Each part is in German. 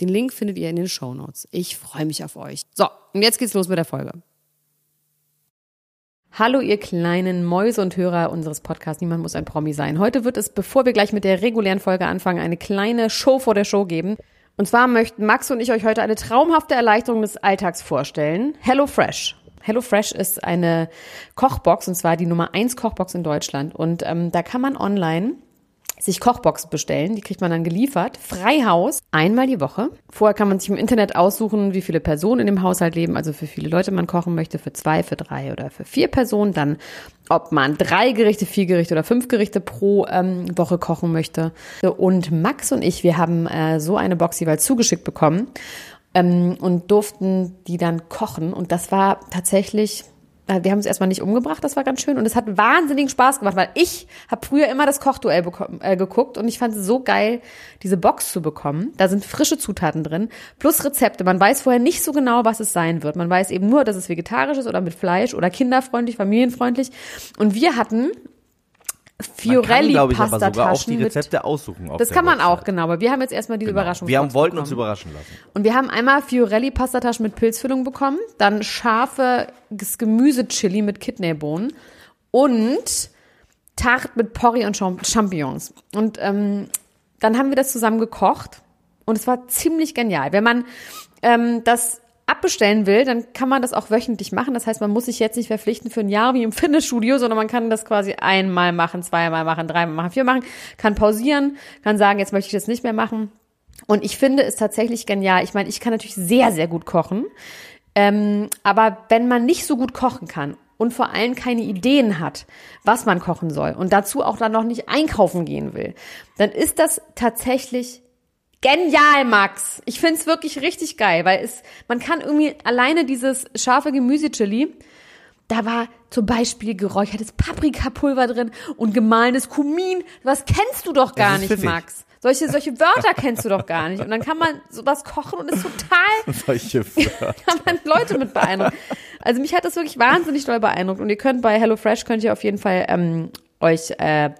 Den Link findet ihr in den Show Notes. Ich freue mich auf euch. So, und jetzt geht's los mit der Folge. Hallo, ihr kleinen Mäuse und Hörer unseres Podcasts. Niemand muss ein Promi sein. Heute wird es, bevor wir gleich mit der regulären Folge anfangen, eine kleine Show vor der Show geben. Und zwar möchten Max und ich euch heute eine traumhafte Erleichterung des Alltags vorstellen. Hello Fresh. Hello Fresh ist eine Kochbox und zwar die Nummer 1 Kochbox in Deutschland. Und ähm, da kann man online sich Kochboxen bestellen. Die kriegt man dann geliefert. Freihaus, einmal die Woche. Vorher kann man sich im Internet aussuchen, wie viele Personen in dem Haushalt leben, also für viele Leute man kochen möchte, für zwei, für drei oder für vier Personen. Dann, ob man drei Gerichte, vier Gerichte oder fünf Gerichte pro ähm, Woche kochen möchte. Und Max und ich, wir haben äh, so eine Box jeweils zugeschickt bekommen ähm, und durften die dann kochen. Und das war tatsächlich wir haben es erstmal nicht umgebracht, das war ganz schön und es hat wahnsinnigen Spaß gemacht, weil ich habe früher immer das Kochduell äh, geguckt und ich fand es so geil, diese Box zu bekommen. Da sind frische Zutaten drin, plus Rezepte. Man weiß vorher nicht so genau, was es sein wird. Man weiß eben nur, dass es vegetarisch ist oder mit Fleisch oder kinderfreundlich, familienfreundlich. Und wir hatten Fiorelli man kann, Pasta sogar auch die Rezepte mit, aussuchen. das kann man Website. auch, genau. Aber wir haben jetzt erstmal diese genau. Überraschung. Wir haben, wollten bekommen. uns überraschen lassen. Und wir haben einmal Fiorelli Pastataschen mit Pilzfüllung bekommen, dann scharfes Gemüsechili mit Kidneybohnen und Tart mit Porree und Champignons. Und ähm, dann haben wir das zusammen gekocht und es war ziemlich genial. Wenn man ähm, das abbestellen will, dann kann man das auch wöchentlich machen. Das heißt, man muss sich jetzt nicht verpflichten für ein Jahr wie im Fitnessstudio, sondern man kann das quasi einmal machen, zweimal machen, dreimal machen, vier machen, kann pausieren, kann sagen, jetzt möchte ich das nicht mehr machen. Und ich finde es tatsächlich genial. Ich meine, ich kann natürlich sehr, sehr gut kochen. Ähm, aber wenn man nicht so gut kochen kann und vor allem keine Ideen hat, was man kochen soll und dazu auch dann noch nicht einkaufen gehen will, dann ist das tatsächlich Genial, Max. Ich find's wirklich richtig geil, weil es, man kann irgendwie alleine dieses scharfe Gemüsechili, da war zum Beispiel geräuchertes Paprikapulver drin und gemahlenes Kumin. Was kennst du doch gar nicht, pfiffig. Max. Solche, solche Wörter kennst du doch gar nicht. Und dann kann man sowas kochen und ist total, solche Wörter. kann man Leute mit beeindrucken. Also mich hat das wirklich wahnsinnig doll beeindruckt. Und ihr könnt bei HelloFresh könnt ihr auf jeden Fall ähm, euch äh,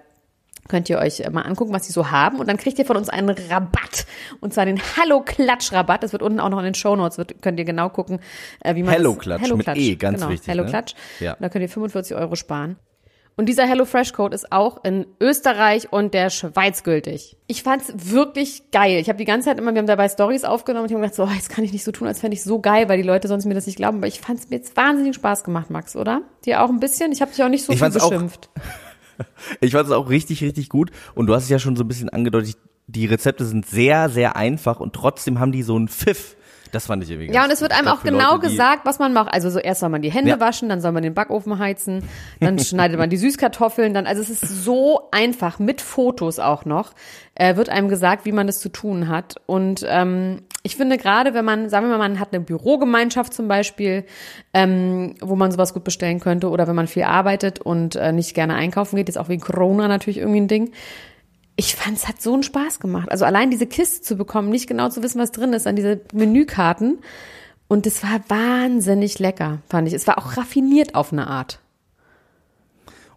Könnt ihr euch mal angucken, was sie so haben. Und dann kriegt ihr von uns einen Rabatt. Und zwar den Hallo-Klatsch-Rabatt. Das wird unten auch noch in den Show Notes. Könnt ihr genau gucken, äh, wie man Hello-Klatsch Hello mit E, ganz genau, wichtig. Hello-Klatsch. Ne? Ja. Da könnt ihr 45 Euro sparen. Und dieser HelloFresh-Code ist auch in Österreich und der Schweiz gültig. Ich fand's wirklich geil. Ich habe die ganze Zeit immer, wir haben dabei Stories aufgenommen und ich habe gedacht, so, oh, jetzt kann ich nicht so tun, als fände ich so geil, weil die Leute sonst mir das nicht glauben. Aber ich fand's mir jetzt wahnsinnig Spaß gemacht, Max, oder? Dir auch ein bisschen? Ich habe dich auch nicht so ich viel beschimpft. Auch ich fand es auch richtig, richtig gut. Und du hast es ja schon so ein bisschen angedeutet, die Rezepte sind sehr, sehr einfach und trotzdem haben die so einen Pfiff. Das fand ich irgendwie Ja, und es wird einem auch genau Leute, gesagt, was man macht. Also so erst soll man die Hände ja. waschen, dann soll man den Backofen heizen, dann schneidet man die Süßkartoffeln, dann, also es ist so einfach, mit Fotos auch noch, äh, wird einem gesagt, wie man das zu tun hat. Und ähm, ich finde gerade, wenn man, sagen wir mal, man hat eine Bürogemeinschaft zum Beispiel, ähm, wo man sowas gut bestellen könnte, oder wenn man viel arbeitet und äh, nicht gerne einkaufen geht, ist auch wegen Corona natürlich irgendwie ein Ding. Ich fand, es hat so einen Spaß gemacht. Also allein diese Kiste zu bekommen, nicht genau zu wissen, was drin ist, an diese Menükarten. Und es war wahnsinnig lecker, fand ich. Es war auch raffiniert auf eine Art.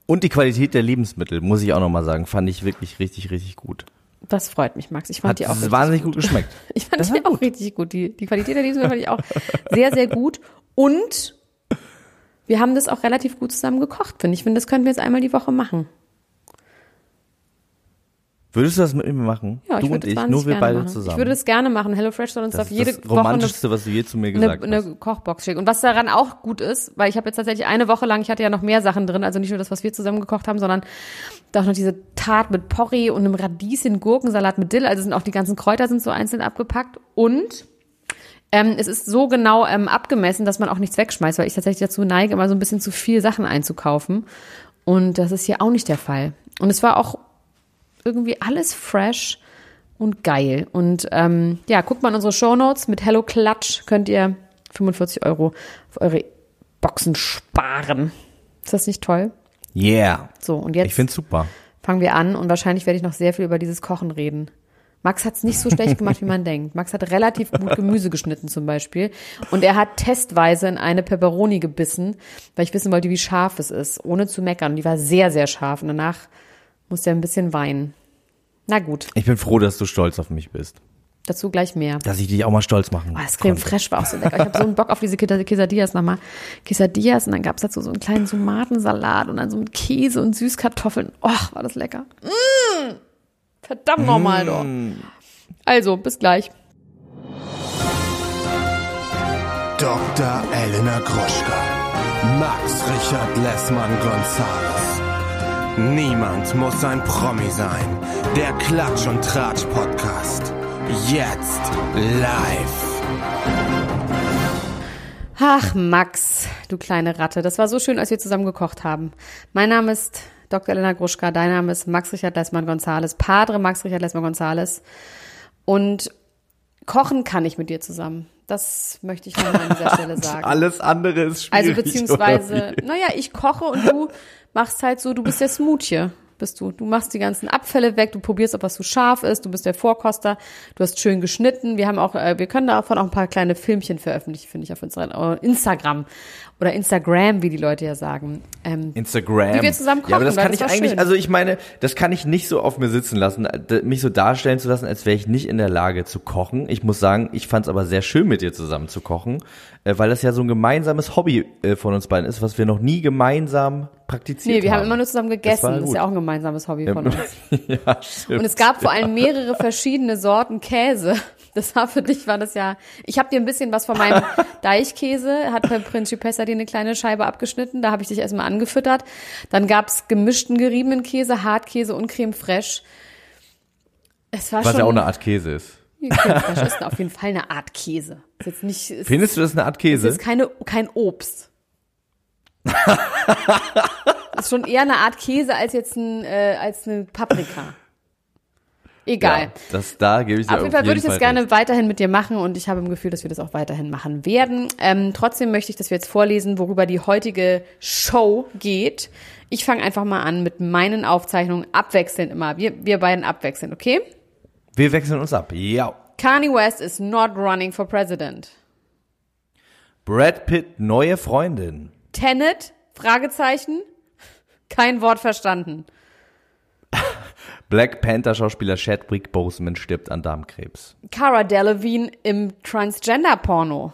Und die Qualität der Lebensmittel, muss ich auch nochmal sagen, fand ich wirklich richtig, richtig gut. Das freut mich, Max. Ich fand Hat die auch wahnsinnig gut. gut geschmeckt. Ich fand das die auch gut. richtig gut. Die, die Qualität der Lebensmittel fand ich auch sehr, sehr gut. Und wir haben das auch relativ gut zusammen gekocht, finde ich. Ich finde, das könnten wir jetzt einmal die Woche machen. Würdest du das mit mir machen? Ja, ich du und ich, nur wir beide machen. zusammen. Ich würde das gerne machen. HelloFresh soll uns das auf jede das Romantischste, was du je zu mir gesagt eine, hast. Eine Kochbox schicken. Und was daran auch gut ist, weil ich habe jetzt tatsächlich eine Woche lang, ich hatte ja noch mehr Sachen drin, also nicht nur das, was wir zusammen gekocht haben, sondern da auch noch diese Tat mit Porree und einem Radieschen, Gurkensalat mit Dill. Also sind auch die ganzen Kräuter sind so einzeln abgepackt. Und Ähm, es ist so genau ähm, abgemessen, dass man auch nichts wegschmeißt, weil ich tatsächlich dazu neige, immer so ein bisschen zu viel Sachen einzukaufen. Und das ist hier auch nicht der Fall. Und es war auch irgendwie alles fresh und geil. Und ähm, ja, guckt mal in unsere Shownotes. Mit Hello Clutch könnt ihr 45 Euro auf eure Boxen sparen. Ist das nicht toll? Yeah. So, und jetzt Ich find's super. fangen wir an und wahrscheinlich werde ich noch sehr viel über dieses Kochen reden. Max hat es nicht so schlecht gemacht, wie man denkt. Max hat relativ gut Gemüse geschnitten zum Beispiel. Und er hat testweise in eine Peperoni gebissen, weil ich wissen wollte, wie scharf es ist, ohne zu meckern. Und die war sehr, sehr scharf. Und danach musste er ein bisschen weinen. Na gut, Ich bin froh, dass du stolz auf mich bist. dazu gleich mehr. Dass ich dich auch mal stolz machen Oh, das Creme konnte. Fraiche war auch so lecker. Ich habe so einen Bock auf diese Quesa- Quesadillas nochmal. Quesadillas und dann gab's dazu so einen kleinen Tomatensalat und dann so mit Käse und Süßkartoffeln. Oh, war das lecker. Mmh, verdammt nochmal doch. Also, bis gleich. Dr. Elena Gruschka. Max Richard Lessmann Gonzales. Niemand muss ein Promi sein. Der Klatsch und Tratsch Podcast. Jetzt live. Ach, Max, du kleine Ratte. Das war so schön, als wir zusammen gekocht haben. Mein Name ist Dr. Elena Gruschka. Dein Name ist Max Richard Lessmann Gonzales. Padre Max Richard Lessmann Gonzales. Und kochen kann ich mit dir zusammen. Das möchte ich nochmal an dieser Stelle sagen. Alles andere ist Also schwierig. beziehungsweise, oder wie? naja, ich koche und du machst halt so, du bist der Smoothie, bist du. Du machst die ganzen Abfälle weg, du probierst, ob was zu scharf ist, du bist der Vorkoster, du hast schön geschnitten. Wir haben auch, äh, wir können davon auch ein paar kleine Filmchen veröffentlichen, finde ich, auf äh, Instagram oder Instagram, wie die Leute ja sagen. Ähm, Instagram. Wie wir zusammen Ja, aber das kochen, kann ich das war eigentlich, schön. also ich meine, das kann ich nicht so auf mir sitzen lassen, d- mich so darstellen zu lassen, als wäre ich nicht in der Lage zu kochen. Ich muss sagen, ich fand es aber sehr schön, mit dir zusammen zu kochen, äh, weil das ja so ein gemeinsames Hobby äh, von uns beiden ist, was wir noch nie gemeinsam praktiziert nee, wir haben. haben immer nur zusammen gegessen. war Das, ist ja auch ein gemeinsames Hobby von uns. ja, stimmt. Und es gab vor allem mehrere verschiedene Sorten Käse. Das war für dich, war das ja. Ich habe dir ein bisschen was von meinem Deichkäse, hat bei Principessa dir eine kleine Scheibe abgeschnitten. Da habe ich dich erstmal angefüttert. Dann gab's gemischten geriebenen Käse, Hartkäse und Creme fraiche. Es war was schon. ja auch eine Art Käse ist. Creme fraiche ist auf jeden Fall eine Art Käse. Ist jetzt nicht. Ist, Findest du das eine Art ist Käse? jetzt keine, kein Obst. ist schon eher eine Art Käse als jetzt ein, äh, als eine Paprika. Egal. Ja, das, da gebe ich dir Auf jeden Fall würde ich das Fall gerne recht. weiterhin mit dir machen und ich habe im Gefühl, dass wir das auch weiterhin machen werden. Ähm, trotzdem möchte ich, dass wir jetzt vorlesen, worüber die heutige Show geht. Ich fange einfach mal an mit meinen Aufzeichnungen abwechselnd immer. Wir, wir beiden abwechselnd, okay? Wir wechseln uns ab. Ja. Kanye West is not running for president. Brad Pitt, neue Freundin. Tenet? Fragezeichen? Kein Wort verstanden. Black Panther Schauspieler Chadwick Boseman stirbt an Darmkrebs. Cara Delevingne im Transgender-Porno.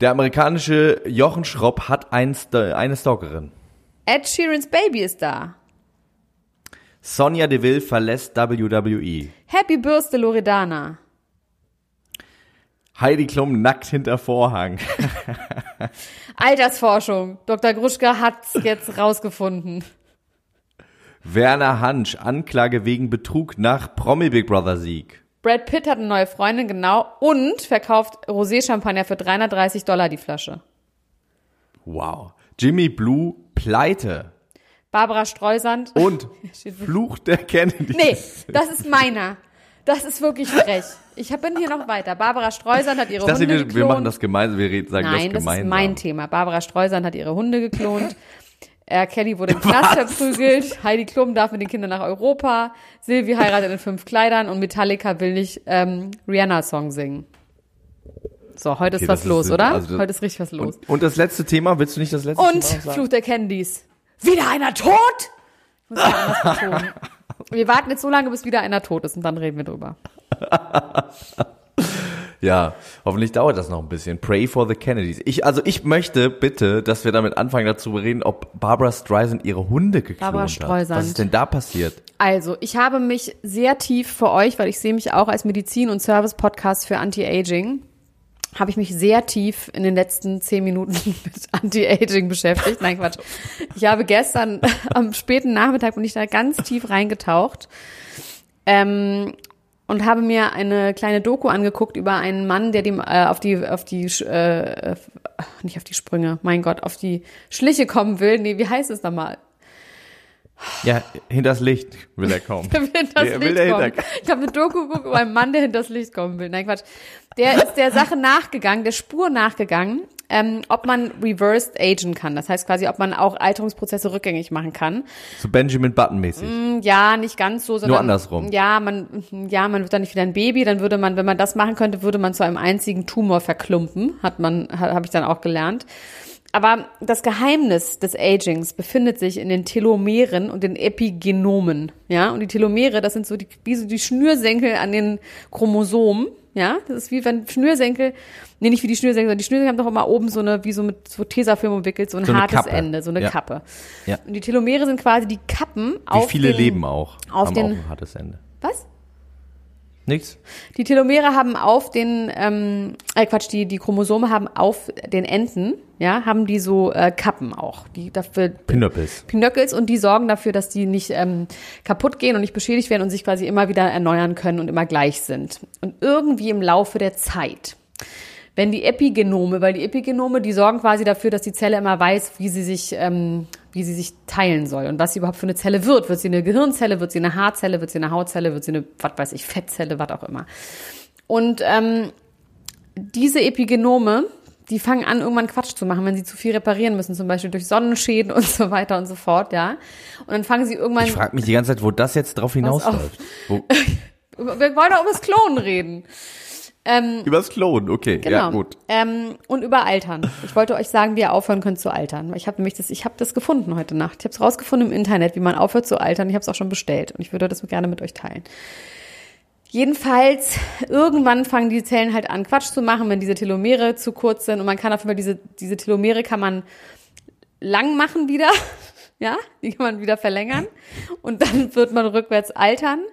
Der amerikanische Jochen Schropp hat ein St eine Stalkerin. Ed Sheerans Baby ist da. Sonja Deville verlässt WWE. Happy Bürste Loredana. Heidi Klum nackt hinter Vorhang. Altersforschung. Dr. Gruschka hat's jetzt rausgefunden. Werner Hansch, Anklage wegen Betrug nach Promi Big Brother Sieg. Brad Pitt hat eine neue Freundin, genau, und verkauft Rosé-Champagner für 330 Dollar die Flasche. Wow. Jimmy Blue, Pleite. Barbara Streusand. Und Fluch der Kennedy. Nee, das ist meiner. Das ist wirklich frech. Ich bin hier noch weiter. Barbara Streusand hat ihre Ich dachte, Hunde wir, geklont. wir machen das gemeinsam, wir reden, sagen Nein, das das ist gemeinsam. mein Thema. Barbara Streusand hat ihre Hunde geklont. R. Kelly wurde im Knast verprügelt. Heidi Klum darf mit den Kindern nach Europa. Sylvie heiratet in fünf Kleidern und Metallica will nicht ähm, Rihanna-Song singen. So, heute ist Okay, was das los, ist- oder? also heute ist richtig was los. Und, und das letzte Thema, willst du nicht das letzte Und Thema sagen? Fluch der Candys. Wieder einer tot? Ich muss mal anders betonen. Wir warten jetzt so lange, bis wieder einer tot ist und dann reden wir drüber. Ja, hoffentlich dauert das noch ein bisschen. Pray for the Kennedys. Ich, also ich möchte bitte, dass wir damit anfangen, dazu reden, ob Barbara Streisand ihre Hunde geklont Barbara hat. Streisand. Was ist denn da passiert? Also, ich habe mich sehr tief für euch, weil ich sehe mich auch als Medizin- und Service-Podcast für Anti-Aging, habe ich mich sehr tief in den letzten zehn Minuten mit Anti-Aging beschäftigt. Nein, Quatsch. Ich habe gestern am späten Nachmittag bin ich da ganz tief reingetaucht. Ähm, und habe mir eine kleine Doku angeguckt über einen Mann, der dem äh, auf die auf die äh, nicht auf die Sprünge, mein Gott, auf die Schliche kommen will. Nee, wie heißt es nochmal? Ja, hinters Licht will er kommen. Der will hinters Der Licht will kommen. dahinter- Ich habe eine Doku geguckt über einen Mann, der hinters Licht kommen will. Nein, Quatsch. Der ist der Sache nachgegangen, der Spur nachgegangen, ähm, ob man reversed agen kann. Das heißt quasi, ob man auch Alterungsprozesse rückgängig machen kann. So Benjamin Button mäßig. Ja, nicht ganz so, sondern andersrum. Ja, man, ja, man wird dann nicht wieder ein Baby. Dann würde man, wenn man das machen könnte, würde man zu einem einzigen Tumor verklumpen. Hat man, ha- habe ich dann auch gelernt. Aber das Geheimnis des Agings befindet sich in den Telomeren und den Epigenomen. Ja, und die Telomere, das sind so die, wie so die Schnürsenkel an den Chromosomen. Ja, das ist wie wenn Schnürsenkel, nee, nicht wie die Schnürsenkel, sondern die Schnürsenkel haben doch immer oben so eine, wie so mit so Tesafilm umwickelt, so ein So hartes Kappe. Ende, so eine Ja. Kappe. Ja. Und die Telomere sind quasi die Kappen Wie auf viele den, leben auch. auf haben den- auch ein hartes Ende. Was? Nichts? Die Telomere haben auf den, ähm, äh Quatsch, die, die Chromosome haben auf den Enden, ja, haben die so äh, Kappen auch, die dafür Pinöppels. Pinöckels und die sorgen dafür, dass die nicht ähm, kaputt gehen und nicht beschädigt werden und sich quasi immer wieder erneuern können und immer gleich sind. Und irgendwie im Laufe der Zeit, wenn die Epigenome, weil die Epigenome, die sorgen quasi dafür, dass die Zelle immer weiß, wie sie sich, ähm, wie sie sich teilen soll und was sie überhaupt für eine Zelle wird. Wird sie eine Gehirnzelle, wird sie eine Haarzelle, wird sie eine Hautzelle, wird sie eine, was weiß ich, Fettzelle, was auch immer. Und ähm, diese Epigenome, die fangen an, irgendwann Quatsch zu machen, wenn sie zu viel reparieren müssen, zum Beispiel durch Sonnenschäden und so weiter und so fort, ja. Und dann fangen sie irgendwann. Ich frage mich die ganze Zeit, wo das jetzt drauf hinausläuft. Wir wollen doch über das Klonen reden. Übers Klonen, okay. Genau. Ja, gut. Ähm, und über Altern. Ich wollte euch sagen, wie ihr aufhören könnt zu altern. Ich habe nämlich das, ich habe das gefunden heute Nacht. Ich habe es rausgefunden im Internet, wie man aufhört zu altern. Ich habe es auch schon bestellt und ich würde das gerne mit euch teilen. Jedenfalls, irgendwann fangen die Zellen halt an, Quatsch zu machen, wenn diese Telomere zu kurz sind. Und man kann auf jeden Fall diese, diese Telomere kann man lang machen wieder. Ja, die kann man wieder verlängern. Und dann wird man rückwärts altern.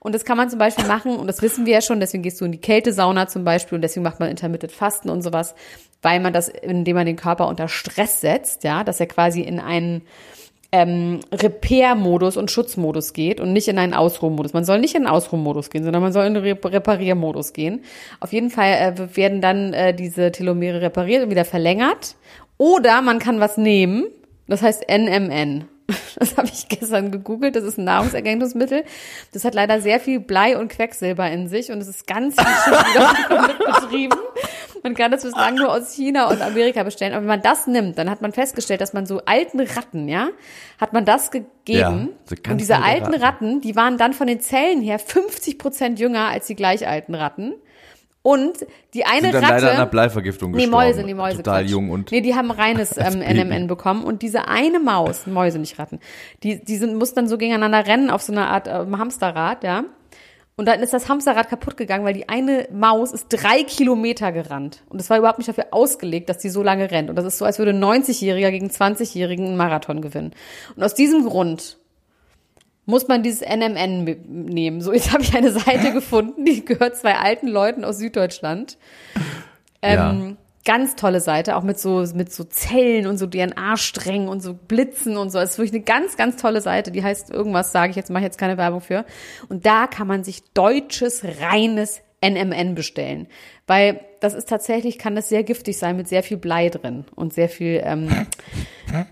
Und das kann man zum Beispiel machen, und das wissen wir ja schon, deswegen gehst du in die Kältesauna zum Beispiel und deswegen macht man Intermittent Fasten und sowas, weil man das, indem man den Körper unter Stress setzt, ja, dass er quasi in einen ähm, Repair-Modus und Schutzmodus geht und nicht in einen Ausruhmodus. Man soll nicht in einen Ausruhmodus gehen, sondern man soll in den Re Repariermodus gehen. Auf jeden Fall äh, werden dann äh, diese Telomere repariert und wieder verlängert. Oder man kann was nehmen, das heißt NMN. Das habe ich gestern gegoogelt. Das ist ein Nahrungsergänzungsmittel. Das hat leider sehr viel Blei und Quecksilber in sich und es ist ganz viel Schiff betrieben. Man kann das bislang nur aus China und Amerika bestellen. Aber wenn man das nimmt, dann hat man festgestellt, dass man so alten Ratten, ja, hat man das gegeben. Ja, so und diese alte alten Ratten. Ratten, die waren dann von den Zellen her 50 Prozent jünger als die gleich alten Ratten. Und die eine Sind dann Ratte. leider an einer Bleivergiftung Nee, gestorben. Mäuse, nee, Mäuse. Total Quatsch. jung und Nee, die haben reines ähm. NMN bekommen. Und diese eine Maus, Mäuse, nicht Ratten, die, die sind, mussten dann so gegeneinander rennen auf so einer Art ähm, Hamsterrad, ja. Und dann ist das Hamsterrad kaputt gegangen, weil die eine Maus ist drei Kilometer gerannt. Und es war überhaupt nicht dafür ausgelegt, dass die so lange rennt. Und das ist so, als würde ein 90-Jähriger gegen 20-Jährigen einen Marathon gewinnen. Und aus diesem Grund muss man dieses NMN nehmen. So, jetzt habe ich eine Seite gefunden, die gehört zwei alten Leuten aus Süddeutschland. Ähm, Ganz tolle Seite, auch mit so, mit so Zellen und so DNA-Strängen und so Blitzen und so. Es ist wirklich eine ganz, ganz tolle Seite. Die heißt irgendwas, sage ich jetzt, mache ich jetzt keine Werbung für. Und da kann man sich deutsches, reines NMN bestellen. Weil das ist tatsächlich, kann das sehr giftig sein mit sehr viel Blei drin und sehr viel ähm,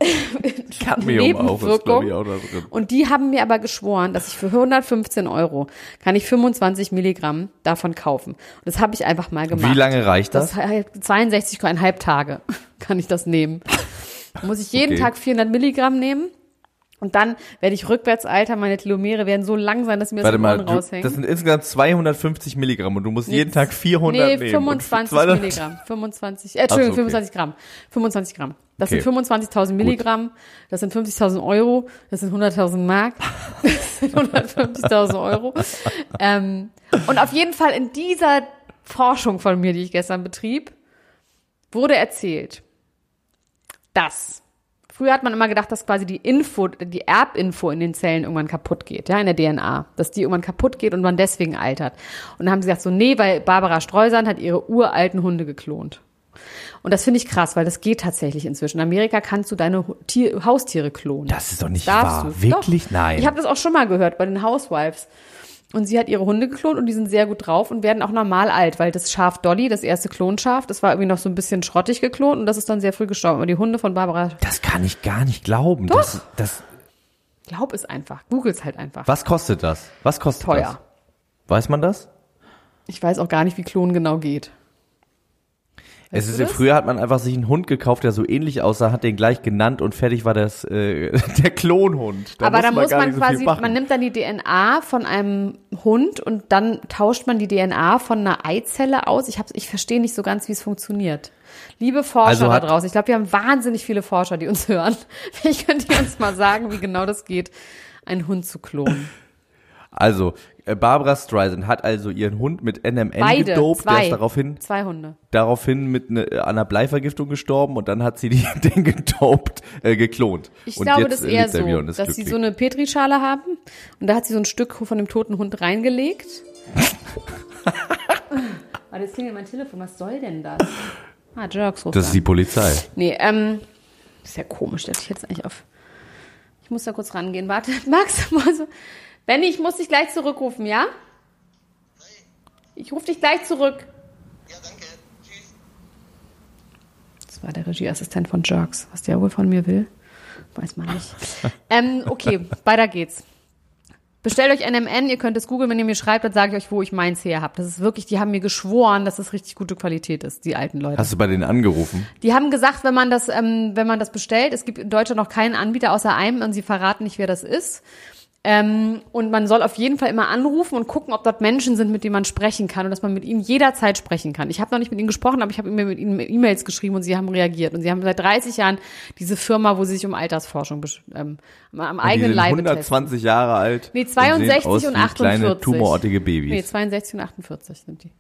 Nebenwirkung. auch. Und die haben mir aber geschworen, dass ich für 115 Euro kann ich 25 Milligramm davon kaufen. Und das habe ich einfach mal gemacht. Wie lange reicht das? Das heißt 62,5 Tage kann ich das nehmen. Muss ich jeden Okay. Tag 400 Milligramm nehmen. Und dann werde ich rückwärts alter, meine Telomere werden so lang sein, dass mir das Warte im mal, Ohren du, raushängt. das sind insgesamt 250 Milligramm und du musst jeden Tag 400 nee, nehmen. 25 Und 200 Milligramm. 25, äh, Entschuldigung, so, okay. 25 Gramm. 25 Gramm. Das Okay. sind 25.000 Milligramm, das sind 50.000 Euro, das sind 100.000 Mark, das sind 150.000 Euro. ähm, und auf jeden Fall in dieser Forschung von mir, die ich gestern betrieb, wurde erzählt, dass Früher hat man immer gedacht, dass quasi die Info, die Erbinfo in den Zellen irgendwann kaputt geht, ja, in der DNA, dass die irgendwann kaputt geht und man deswegen altert. Und dann haben sie gesagt so, nee, weil Barbara Streusand hat ihre uralten Hunde geklont. Und das finde ich krass, weil das geht tatsächlich inzwischen. In Amerika kannst du deine Tier, Haustiere klonen. Das ist doch nicht Darfst wahr. du. Wirklich? Doch. Nein. Ich habe das auch schon mal gehört bei den Housewives. Und sie hat ihre Hunde geklont und die sind sehr gut drauf und werden auch normal alt, weil das Schaf Dolly, das erste Klonschaf, das war irgendwie noch so ein bisschen schrottig geklont und das ist dann sehr früh gestorben. Aber die Hunde von Barbara, Das kann ich gar nicht glauben. Doch. Das, das, glaub es einfach. Googles halt einfach. was kostet das? Was kostet Teuer. das? Weiß man das? Ich weiß auch gar nicht, wie Klonen genau geht. Es du ist früher hat man einfach sich einen Hund gekauft, der so ähnlich aussah, hat den gleich genannt und fertig war das äh, der Klonhund. Aber da muss man so viel quasi, man nimmt dann die DNA von einem Hund und dann tauscht man die DNA von einer Eizelle aus. Ich, hab's- ich verstehe nicht so ganz, wie es funktioniert. Liebe Forscher Also da draußen, ich glaube, wir haben wahnsinnig viele Forscher, die uns hören. Vielleicht könnt ihr uns mal sagen, wie genau das geht, einen Hund zu klonen. Also, Barbara Streisand hat also ihren Hund mit NMN Beide, gedopt, der zwei, ist daraufhin, zwei Hunde. daraufhin mit ne, an einer Bleivergiftung gestorben und dann hat sie die, den gedopt, äh, geklont. Ich und glaube, das ist äh, eher lebt er so, ist dass sie glücklich. so eine Petrischale haben und da hat sie so ein Stück von dem toten Hund reingelegt. Warte, jetzt klingelt mein Telefon. Was soll denn das? Ah, Jerks ruft das ist an. die Polizei. Nee, ähm, ist ja komisch, dass ich jetzt eigentlich auf. Ich muss da kurz rangehen. Warte, Max, also, Benny, ich muss dich gleich zurückrufen, ja? Ich rufe dich gleich zurück. Ja, danke. Tschüss. Das war der Regieassistent von Jerks. Was der wohl von mir will, weiß man nicht. ähm, okay, weiter geht's. Bestellt euch NMN, ihr könnt es googeln, wenn ihr mir schreibt, dann sage ich euch, wo ich meins her habe. Das ist wirklich, die haben mir geschworen, dass das richtig gute Qualität ist, die alten Leute. Hast du bei denen angerufen? Die haben gesagt, wenn man das, ähm, wenn man das bestellt, es gibt in Deutschland noch keinen Anbieter außer einem und sie verraten nicht, wer das ist. Ähm, und man soll auf jeden Fall immer anrufen und gucken, ob dort Menschen sind, mit denen man sprechen kann und dass man mit ihnen jederzeit sprechen kann. Ich habe noch nicht mit ihnen gesprochen, aber ich habe mir mit ihnen E-Mails geschrieben und sie haben reagiert. Und sie haben seit 30 Jahren diese Firma, wo sie sich um Altersforschung ähm, am eigenen sind Leibe testen. 120 Jahre alt. Nee, und sehen 62 aus und wie kleine 48. tumorartige Babys. Nee, 62 und 48 sind die.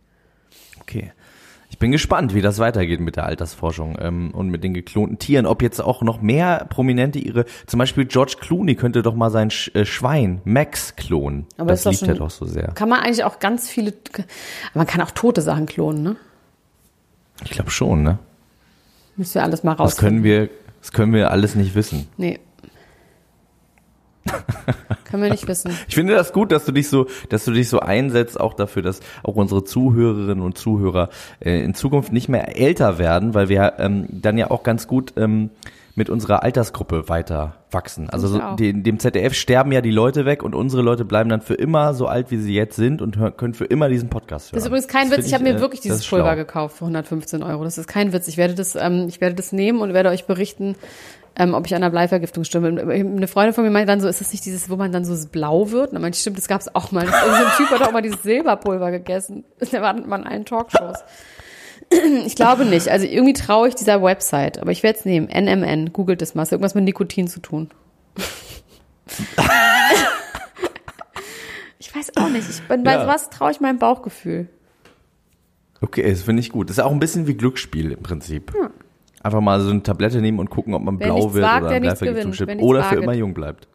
Okay. Ich bin gespannt, wie das weitergeht mit der Altersforschung ähm, und mit den geklonten Tieren. Ob jetzt auch noch mehr Prominente ihre, zum Beispiel George Clooney könnte doch mal sein Sch äh, Schwein Max klonen. Aber das ist doch liebt schon- er doch so sehr. Kann man eigentlich auch ganz viele, man kann auch tote Sachen klonen, ne? Ich glaube schon, ne? Müssen wir alles mal raus. Das können wir, das können wir alles nicht wissen. Nee. Können wir nicht wissen. Ich finde das gut, dass du dich so, dass du dich so einsetzt, auch dafür, dass auch unsere Zuhörerinnen und Zuhörer äh, in Zukunft nicht mehr älter werden, weil wir ähm, dann ja auch ganz gut ähm, mit unserer Altersgruppe weiter wachsen. Also so, dem, dem ZDF sterben ja die Leute weg und unsere Leute bleiben dann für immer so alt, wie sie jetzt sind und hör, können für immer diesen Podcast hören. Das ist übrigens kein Das Witz. Ich habe mir äh, wirklich dieses Pulver gekauft für 115 Euro. Das ist kein Witz. Ich werde das, ähm, ich werde das nehmen und werde euch berichten, ähm, ob ich an einer Bleivergiftung stimme. Eine Freundin von mir meinte dann so, ist das nicht dieses, wo man dann so blau wird? Und dann meinte ich, stimmt, das gab es auch mal. Irgendein Typ hat auch mal dieses Silberpulver gegessen. Der war mal in allen Talkshows. Ich glaube nicht. Also irgendwie traue ich dieser Website. Aber ich werde es nehmen. NMN. Googelt das mal. Ist irgendwas mit Nikotin zu tun. ich weiß auch nicht. Ich bin bei Ja. sowas traue ich meinem Bauchgefühl. Okay, das finde ich gut. Das ist auch ein bisschen wie Glücksspiel im Prinzip. Einfach mal so eine Tablette nehmen und gucken, ob man Wer blau wird wagt, oder nichts Bleivergiftung stirbt oder für waget. immer jung bleibt.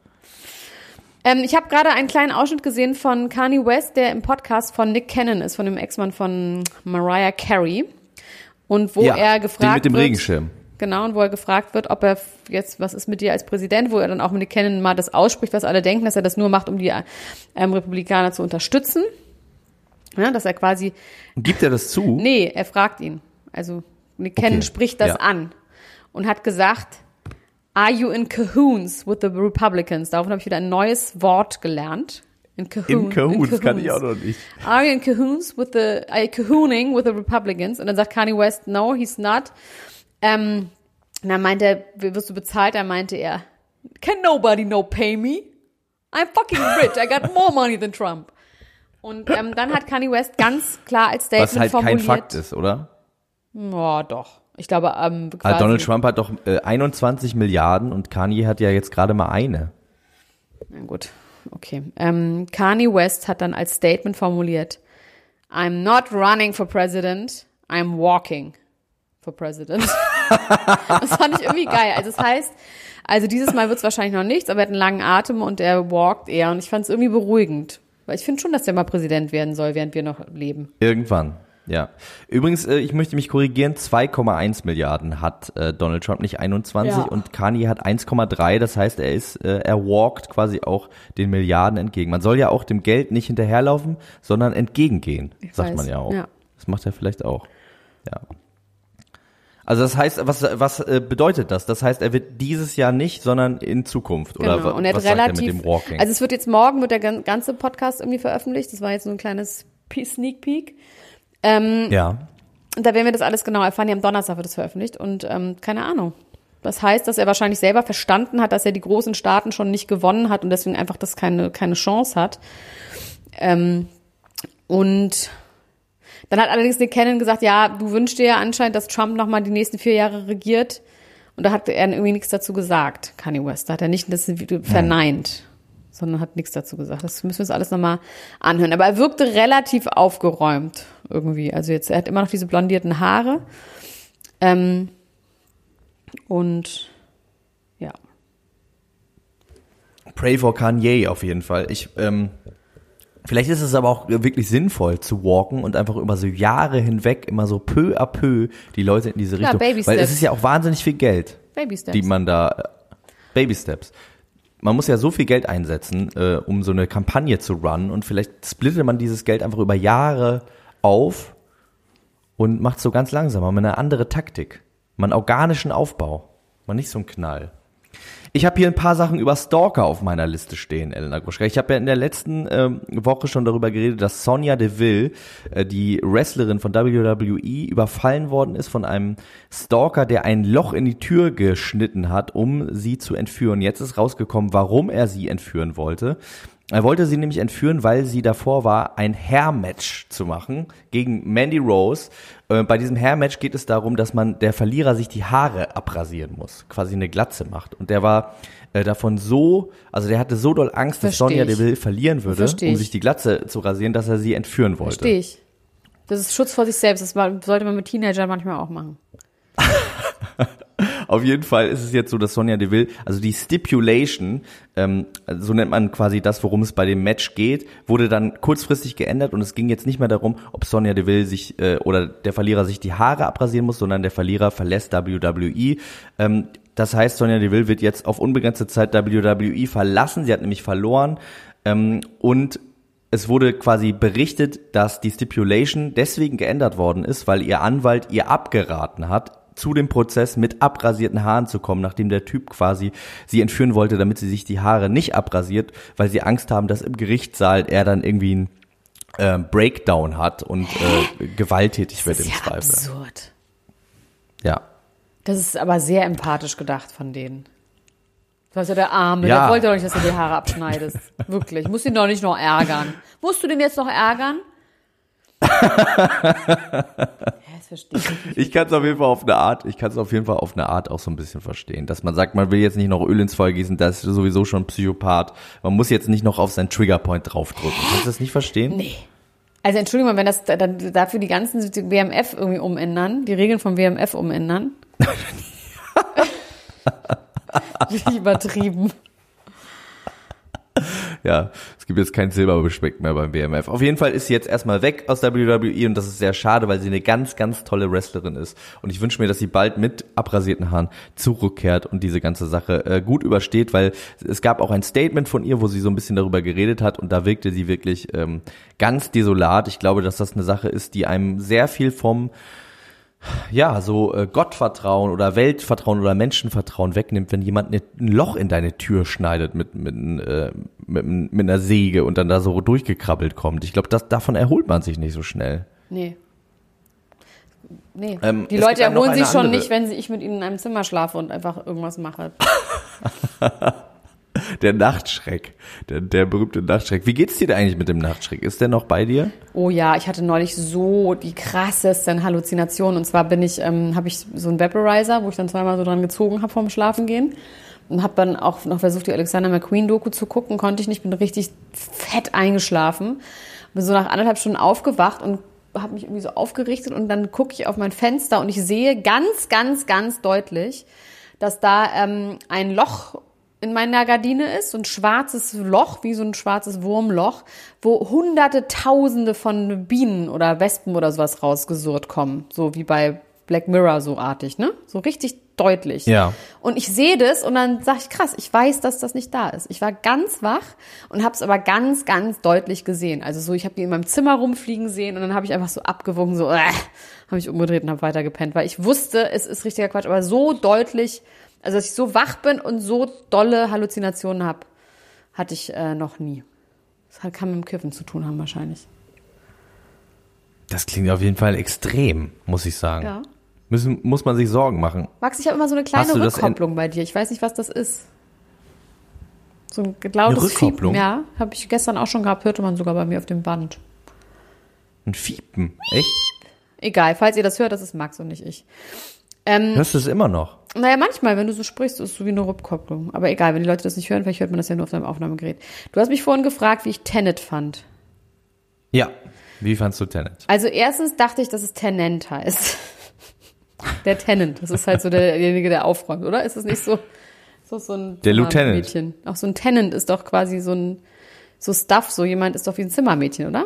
Ähm, ich habe gerade einen kleinen Ausschnitt gesehen von Kanye West, der im Podcast von Nick Cannon ist, von dem Ex-Mann von Mariah Carey. Und wo ja, er gefragt den mit dem wird, Regenschirm. Genau, und wo er gefragt wird, ob er jetzt, was ist mit dir als Präsident, wo er dann auch mit Nick Cannon mal das ausspricht, was alle denken, dass er das nur macht, um die ähm, Republikaner zu unterstützen. Ja, dass er quasi, gibt er das zu? nee, er fragt ihn. Also Nick Okay, spricht das ja. an und hat gesagt, are you in cahoots with the Republicans? Daraufhin habe ich wieder ein neues Wort gelernt. In cahoots. In Cahoots kann ich auch noch nicht. Are you in cahoots with the, are you cahooning with the Republicans? Und dann sagt Kanye West, no, he's not. Ähm, und dann meinte er, wirst du bezahlt? Dann meinte er, can nobody no pay me? I'm fucking rich. I got more money than Trump. Und ähm, dann hat Kanye West ganz klar als Statement Was halt formuliert. kein Fakt ist, oder? Ja, doch. Ich glaube, ähm, quasi, Donald Trump hat doch äh, 21 Milliarden und Kanye hat ja jetzt gerade mal eine. Na gut, okay. Ähm, Kanye West hat dann als Statement formuliert, I'm not running for president, I'm walking for president. das fand ich irgendwie geil. Also das heißt, also dieses Mal wird es wahrscheinlich noch nichts, aber er hat einen langen Atem und er walkt eher und ich fand es irgendwie beruhigend. Weil ich finde schon, dass der mal Präsident werden soll, während wir noch leben. Irgendwann. Ja. Übrigens, äh, ich möchte mich korrigieren, 2,1 Milliarden hat äh, Donald Trump, nicht 21 Ja. und Kanye hat 1,3, das heißt, er ist, äh, er walkt quasi auch den Milliarden entgegen. Man soll ja auch dem Geld nicht hinterherlaufen, sondern entgegengehen, Ich sagt weiß, man ja auch. ja. Das macht er vielleicht auch. Ja. Also das heißt, was, was äh, bedeutet das? Das heißt, er wird dieses Jahr nicht, sondern in Zukunft. Oder Genau. Und er hat was sagt er relativ, mit dem Walking? also es wird jetzt morgen wird der gan- ganze Podcast irgendwie veröffentlicht. Das war jetzt so ein kleines Sneak Peek. Ähm, ja. Und da werden wir das alles genau erfahren. Ja, am Donnerstag wird es veröffentlicht und ähm, keine Ahnung. Das heißt, dass er wahrscheinlich selber verstanden hat, dass er die großen Staaten schon nicht gewonnen hat und deswegen einfach das keine, keine Chance hat. Ähm, und dann hat allerdings Nick Cannon gesagt, ja, du wünschst dir ja anscheinend, dass Trump nochmal die nächsten vier Jahre regiert. Und da hat er irgendwie nichts dazu gesagt, Kanye West. Da hat er nicht das verneint, sondern hat nichts dazu gesagt. Das müssen wir uns alles nochmal anhören. Aber er wirkte relativ aufgeräumt irgendwie. Also jetzt, er hat immer noch diese blondierten Haare. Ähm, und ja. Pray for Kanye auf jeden Fall. Ich, ähm, vielleicht ist es aber auch wirklich sinnvoll zu walken und einfach über so Jahre hinweg immer so peu à peu die Leute in diese Richtung. Baby Weil es ist ja auch wahnsinnig viel Geld, Baby Steps. die man da, äh, Baby Steps. Man muss ja so viel Geld einsetzen, äh, um so eine Kampagne zu runnen und vielleicht splittet man dieses Geld einfach über Jahre auf und macht so ganz langsam, mal eine andere Taktik. Einen organischen Aufbau. Mal nicht so einen Knall. Ich habe hier ein paar Sachen über Stalker auf meiner Liste stehen, Elena Gruschka. Ich habe ja in der letzten ähm, Woche schon darüber geredet, dass Sonja Deville, äh, die Wrestlerin von WWE, überfallen worden ist von einem Stalker, der ein Loch in die Tür geschnitten hat, um sie zu entführen. Jetzt ist rausgekommen, warum er sie entführen wollte. Er wollte sie nämlich entführen, weil sie davor war, ein Hair-Match zu machen gegen Mandy Rose. Äh, bei diesem Hair-Match geht es darum, dass man der Verlierer sich die Haare abrasieren muss, quasi eine Glatze macht. Und der war äh, davon so, also der hatte so doll Angst, dass Versteh Sonja ich. Deville verlieren würde, Versteh um ich. sich die Glatze zu rasieren, dass er sie entführen wollte. Verstehe ich. Das ist Schutz vor sich selbst. Das sollte man mit Teenagern manchmal auch machen. Auf jeden Fall ist es jetzt so, dass Sonja Deville, also die Stipulation, ähm, so nennt man quasi das, worum es bei dem Match geht, wurde dann kurzfristig geändert und es ging jetzt nicht mehr darum, ob Sonja Deville sich äh, oder der Verlierer sich die Haare abrasieren muss, sondern der Verlierer verlässt WWE. Ähm, das heißt, Sonja Deville wird jetzt auf unbegrenzte Zeit WWE verlassen. Sie hat nämlich verloren ähm, und es wurde quasi berichtet, dass die Stipulation deswegen geändert worden ist, weil ihr Anwalt ihr abgeraten hat, zu dem Prozess mit abrasierten Haaren zu kommen, nachdem der Typ quasi sie entführen wollte, damit sie sich die Haare nicht abrasiert, weil sie Angst haben, dass im Gerichtssaal er dann irgendwie einen äh, Breakdown hat und äh, gewalttätig wird im ja Zweifel. absurd. Ja. Das ist aber sehr empathisch gedacht von denen. Das ist ja der Arme, Ja. der wollte doch nicht, dass du die Haare abschneidest. Wirklich. Musst ihn doch nicht noch ärgern. Musst du den jetzt noch ärgern? verstehe ich nicht. Ich kann es auf jeden Fall auf eine Art, ich kann es auf jeden Fall auf eine Art auch so ein bisschen verstehen, dass man sagt, man will jetzt nicht noch Öl ins Feuer gießen, das ist sowieso schon ein Psychopath. Man muss jetzt nicht noch auf seinen Triggerpoint draufdrücken. Kannst du das nicht verstehen? Nee. Also Entschuldigung, wenn das dann dafür die ganzen WMF irgendwie umändern, die Regeln vom WMF umändern. Richtig übertrieben. Ja, es gibt jetzt kein Silberbespeck mehr beim WMF. Auf jeden Fall ist sie jetzt erstmal weg aus WWE und das ist sehr schade, weil sie eine ganz, ganz tolle Wrestlerin ist. Und ich wünsche mir, dass sie bald mit abrasierten Haaren zurückkehrt und diese ganze Sache äh, gut übersteht, weil es gab auch ein Statement von ihr, wo sie so ein bisschen darüber geredet hat und da wirkte sie wirklich ähm, ganz desolat. Ich glaube, dass das eine Sache ist, die einem sehr viel vom ja, so äh, Gottvertrauen oder Weltvertrauen oder Menschenvertrauen wegnimmt, wenn jemand ne- ein Loch in deine Tür schneidet mit, mit, äh, mit, mit einer Säge und dann da so durchgekrabbelt kommt. Ich glaube, davon erholt man sich nicht so schnell. Nee. Nee. Ähm, die Leute erholen sich schon andere- nicht, wenn ich mit ihnen in einem Zimmer schlafe und einfach irgendwas mache. Der Nachtschreck, der, der berühmte Nachtschreck. Wie geht's dir denn eigentlich mit dem Nachtschreck? Ist der noch bei dir? Oh ja, ich hatte neulich so die krassesten Halluzinationen. Und zwar bin ich, ähm, habe ich so einen Vaporizer, wo ich dann zweimal so dran gezogen habe vorm Schlafengehen. Und habe dann auch noch versucht, die Alexander McQueen-Doku zu gucken. Konnte ich nicht, bin richtig fett eingeschlafen. Bin so nach anderthalb Stunden aufgewacht und habe mich irgendwie so aufgerichtet. Und dann gucke ich auf mein Fenster und ich sehe ganz, ganz, ganz deutlich, dass da ähm, ein Loch in meiner Gardine ist, so ein schwarzes Loch, wie so ein schwarzes Wurmloch, wo hunderte, tausende von Bienen oder Wespen oder sowas rausgesurrt kommen. So wie bei Black Mirror so artig, ne? So richtig deutlich. Ja. Und ich sehe das und dann sage ich, krass, ich weiß, dass das nicht da ist. Ich war ganz wach und habe es aber ganz, ganz deutlich gesehen. Also so, ich habe die in meinem Zimmer rumfliegen sehen und dann habe ich einfach so abgewogen, so, äh, habe ich umgedreht und habe weiter gepennt, weil ich wusste, es ist richtiger Quatsch, aber so deutlich, also dass ich so wach bin und so dolle Halluzinationen habe, hatte ich äh, noch nie. Das hat- kann mit dem Kiffen zu tun haben wahrscheinlich. Das klingt auf jeden Fall extrem, muss ich sagen. Ja. Müssen, muss man sich Sorgen machen. Max, ich habe immer so eine kleine Rückkopplung bei dir. Ich weiß nicht, was das ist. So ein lautes Rückkopplung? Fiepen. Ja, habe ich gestern auch schon gehabt, hörte man sogar bei mir auf dem Band. Ein Fiepen. Echt? Egal, falls ihr das hört, das ist Max und nicht ich. Ähm, Hörst du es immer noch? naja, manchmal, wenn du so sprichst, ist es so wie eine Rückkopplung. Aber egal, wenn die Leute das nicht hören, vielleicht hört man das ja nur auf deinem Aufnahmegerät. Du hast mich vorhin gefragt, wie ich Tenet fand. Ja. Wie fandst du Tenet? Also erstens dachte ich, dass es Tenant heißt. Der Tenant, das ist halt so der- derjenige, der aufräumt, oder? Ist es nicht so, so, so ein Der Lieutenant. Mädchen? Auch so ein Tenant ist doch quasi so ein, so Stuff, so jemand ist doch wie ein Zimmermädchen, oder?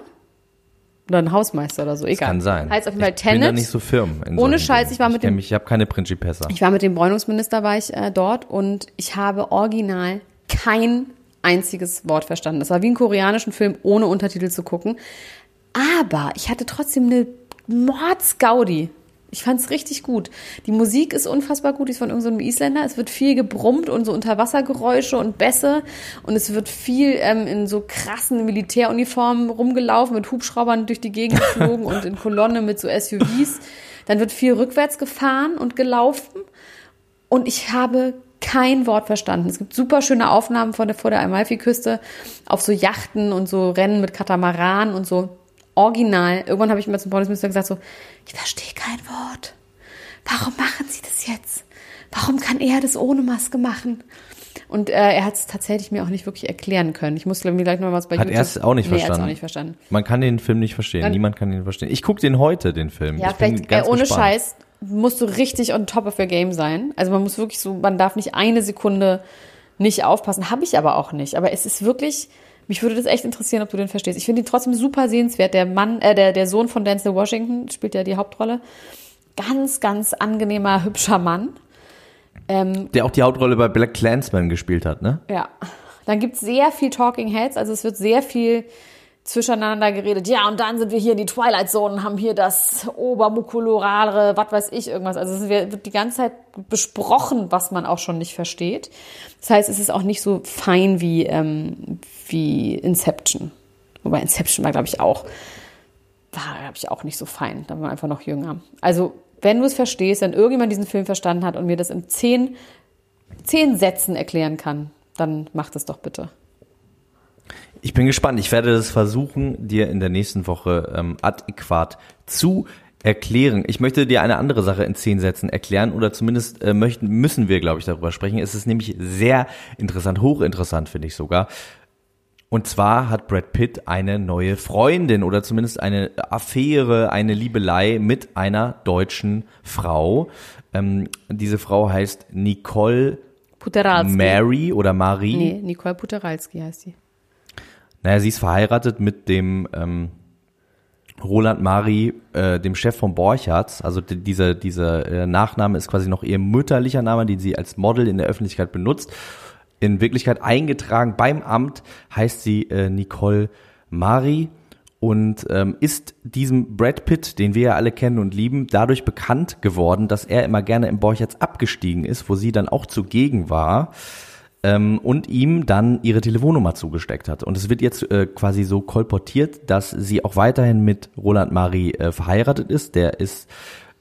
Oder ein Hausmeister oder so, egal. Kann sein. Heißt auf jeden Fall ich bin da nicht so firm. in Ohne solchen Scheiß, Dingen. ich war mit kenn dem- mich, Ich habe keine Principessa. Ich war mit dem Bräunungsminister, war ich äh, dort und ich habe original kein einziges Wort verstanden. Das war wie einen koreanischen Film ohne Untertitel zu gucken. Aber ich hatte trotzdem eine Mordsgaudi. Ich fand's richtig gut. Die Musik ist unfassbar gut, die ist von irgendeinem Isländer. Es wird viel gebrummt und so Unterwassergeräusche und Bässe. Und es wird viel ähm, in so krassen Militäruniformen rumgelaufen, mit Hubschraubern durch die Gegend geflogen und in Kolonne mit so SUVs. Dann wird viel rückwärts gefahren und gelaufen. Und ich habe kein Wort verstanden. Es gibt super schöne Aufnahmen von der, vor der Amalfi-Küste auf so Yachten und so Rennen mit Katamaran und so. Original. Irgendwann habe ich mir zum Bundesminister gesagt so, ich verstehe kein Wort. Warum machen Sie das jetzt? Warum kann er das ohne Maske machen? Und äh, er hat es tatsächlich mir auch nicht wirklich erklären können. Ich muss mir gleich noch was bei Hat YouTube. er es auch nicht nee, Er verstanden? auch nicht verstanden. Man kann den Film nicht verstehen. Dann- Niemand kann ihn verstehen. Ich gucke den heute, den Film. Ja, ich vielleicht, äh, ohne gespannt. Scheiß, musst du richtig on top of your game sein. Also man muss wirklich so, man darf nicht eine Sekunde nicht aufpassen. Habe ich aber auch nicht. Aber es ist wirklich, mich würde das echt interessieren, ob du den verstehst. Ich finde ihn trotzdem super sehenswert. Der Mann, äh, der, der Sohn von Denzel Washington spielt ja die Hauptrolle. Ganz, ganz angenehmer, hübscher Mann. Ähm, Der auch die Hauptrolle bei Black Clansman gespielt hat, ne? ja. Dann gibt's sehr viel Talking Heads, also es wird sehr viel zwischeneinander geredet. Ja, und dann sind wir hier in die Twilight Zone, haben hier das Obermukulorale, was weiß ich, irgendwas. Also es wird die ganze Zeit besprochen, was man auch schon nicht versteht. Das heißt, es ist auch nicht so fein wie, ähm, wie Inception. Wobei Inception war, glaube ich, auch, war, glaube ich, auch nicht so fein. Da war man einfach noch jünger. Also, wenn du es verstehst, wenn irgendjemand diesen Film verstanden hat und mir das in zehn zehn Sätzen erklären kann, dann mach das doch bitte. Ich bin gespannt. Ich werde das versuchen, dir in der nächsten Woche ähm, adäquat zu erklären. Ich möchte dir eine andere Sache in zehn Sätzen erklären oder zumindest äh, möchten, müssen wir, glaube ich, darüber sprechen. Es ist nämlich sehr interessant, hochinteressant finde ich sogar. Und zwar hat Brad Pitt eine neue Freundin oder zumindest eine Affäre, eine Liebelei mit einer deutschen Frau. Ähm, diese Frau heißt Nicole Puteralski. Mary oder Marie. Nee, Nicole Puteralski heißt die. Naja, sie ist verheiratet mit dem ähm, Roland Mari, äh, dem Chef von Borchards. Also die, dieser dieser äh, Nachname ist quasi noch ihr mütterlicher Name, den sie als Model in der Öffentlichkeit benutzt. In Wirklichkeit eingetragen beim Amt heißt sie äh, Nicole Mari und ähm, ist diesem Brad Pitt, den wir ja alle kennen und lieben, dadurch bekannt geworden, dass er immer gerne im Borchards abgestiegen ist, wo sie dann auch zugegen war ähm, und ihm dann ihre Telefonnummer zugesteckt hat. Und es wird jetzt äh, quasi so kolportiert, dass sie auch weiterhin mit Roland Marie äh, verheiratet ist. Der ist,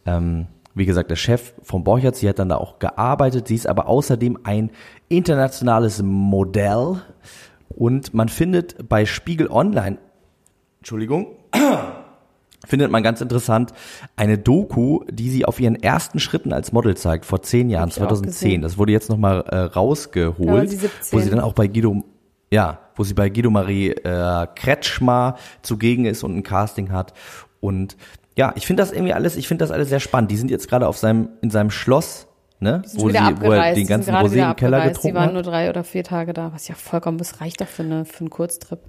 ähm, wie gesagt, der Chef von Borchardt. Sie hat dann da auch gearbeitet. Sie ist aber außerdem ein internationales Modell. Und man findet bei Spiegel Online, Entschuldigung, findet man ganz interessant eine Doku, die sie auf ihren ersten Schritten als Model zeigt, vor zehn Jahren, Hab ich auch 2010. gesehen. Das wurde jetzt nochmal äh, rausgeholt, sie 17. wo sie dann auch bei Guido, ja, wo sie bei Guido Marie äh, Kretschmer zugegen ist und ein Casting hat. Und ja, ich finde das irgendwie alles, ich finde das alles sehr spannend. Die sind jetzt gerade auf seinem, in seinem Schloss ne? Die sind wieder wo er den die ganzen Rosé im Keller abgereist. Die getrunken waren hat. nur drei oder vier Tage da, was ja vollkommen, das reicht doch für, eine, für einen Kurztrip.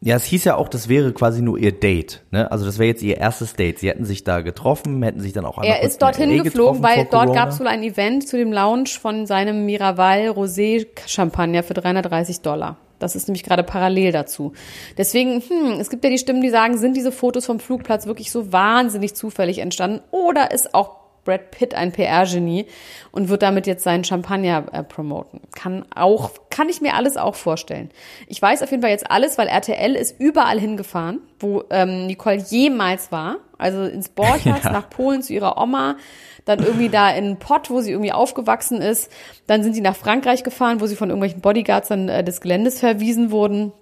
Ja, es hieß ja auch, das wäre quasi nur ihr Date, ne? Also das wäre jetzt ihr erstes Date. Sie hätten sich da getroffen, hätten sich dann auch Er ist dorthin geflogen, weil dort gab es wohl ein Event zu dem Lounge von seinem Miraval Rosé Champagner für 330 Dollar. Das ist nämlich gerade parallel dazu. Deswegen, hm, es gibt ja die Stimmen, die sagen, sind diese Fotos vom Flugplatz wirklich so wahnsinnig zufällig entstanden oder ist auch Brad Pitt ein PR-Genie und wird damit jetzt seinen Champagner äh, promoten. Kann auch, kann ich mir alles auch vorstellen. Ich weiß auf jeden Fall jetzt alles, weil RTL ist überall hingefahren, wo ähm, Nicole jemals war. Also ins Borchardt, Ja. nach Polen zu ihrer Oma, dann irgendwie da in Pott, wo sie irgendwie aufgewachsen ist. Dann sind sie nach Frankreich gefahren, wo sie von irgendwelchen Bodyguards dann äh, des Geländes verwiesen wurden.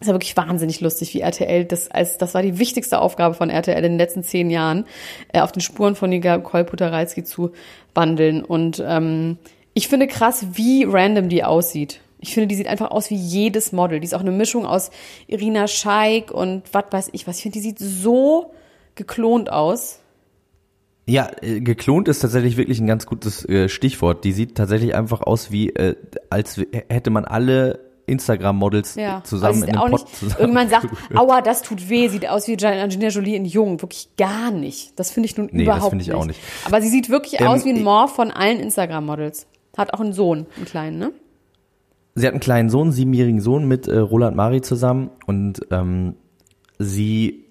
Ist ja wirklich wahnsinnig lustig, wie RTL das als das war die wichtigste Aufgabe von RTL in den letzten zehn Jahren, äh, auf den Spuren von Nicole Puteralski zu wandeln. Und ähm, ich finde krass, wie random die aussieht. Ich finde, die sieht einfach aus wie jedes Model. Die ist auch eine Mischung aus Irina Scheik und was weiß ich was. Ich finde, die sieht so geklont aus. Ja, äh, geklont ist tatsächlich wirklich ein ganz gutes äh, Stichwort. Die sieht tatsächlich einfach aus wie, äh, als hätte man alle Instagram-Models Ja, zusammen in einem auch Pot nicht, zusammen. irgendwann sagt, aua, das tut weh, sieht aus wie Angelina Jolie in Jung. Wirklich gar nicht. Das finde ich nun Nee, das überhaupt finde ich nicht. auch nicht. Aber sie sieht wirklich Ähm, aus wie ein ich- Morph von allen Instagram-Models. Hat auch einen Sohn, einen kleinen, ne? Sie hat einen kleinen Sohn, einen siebenjährigen Sohn mit äh, Roland Mari zusammen und ähm, sie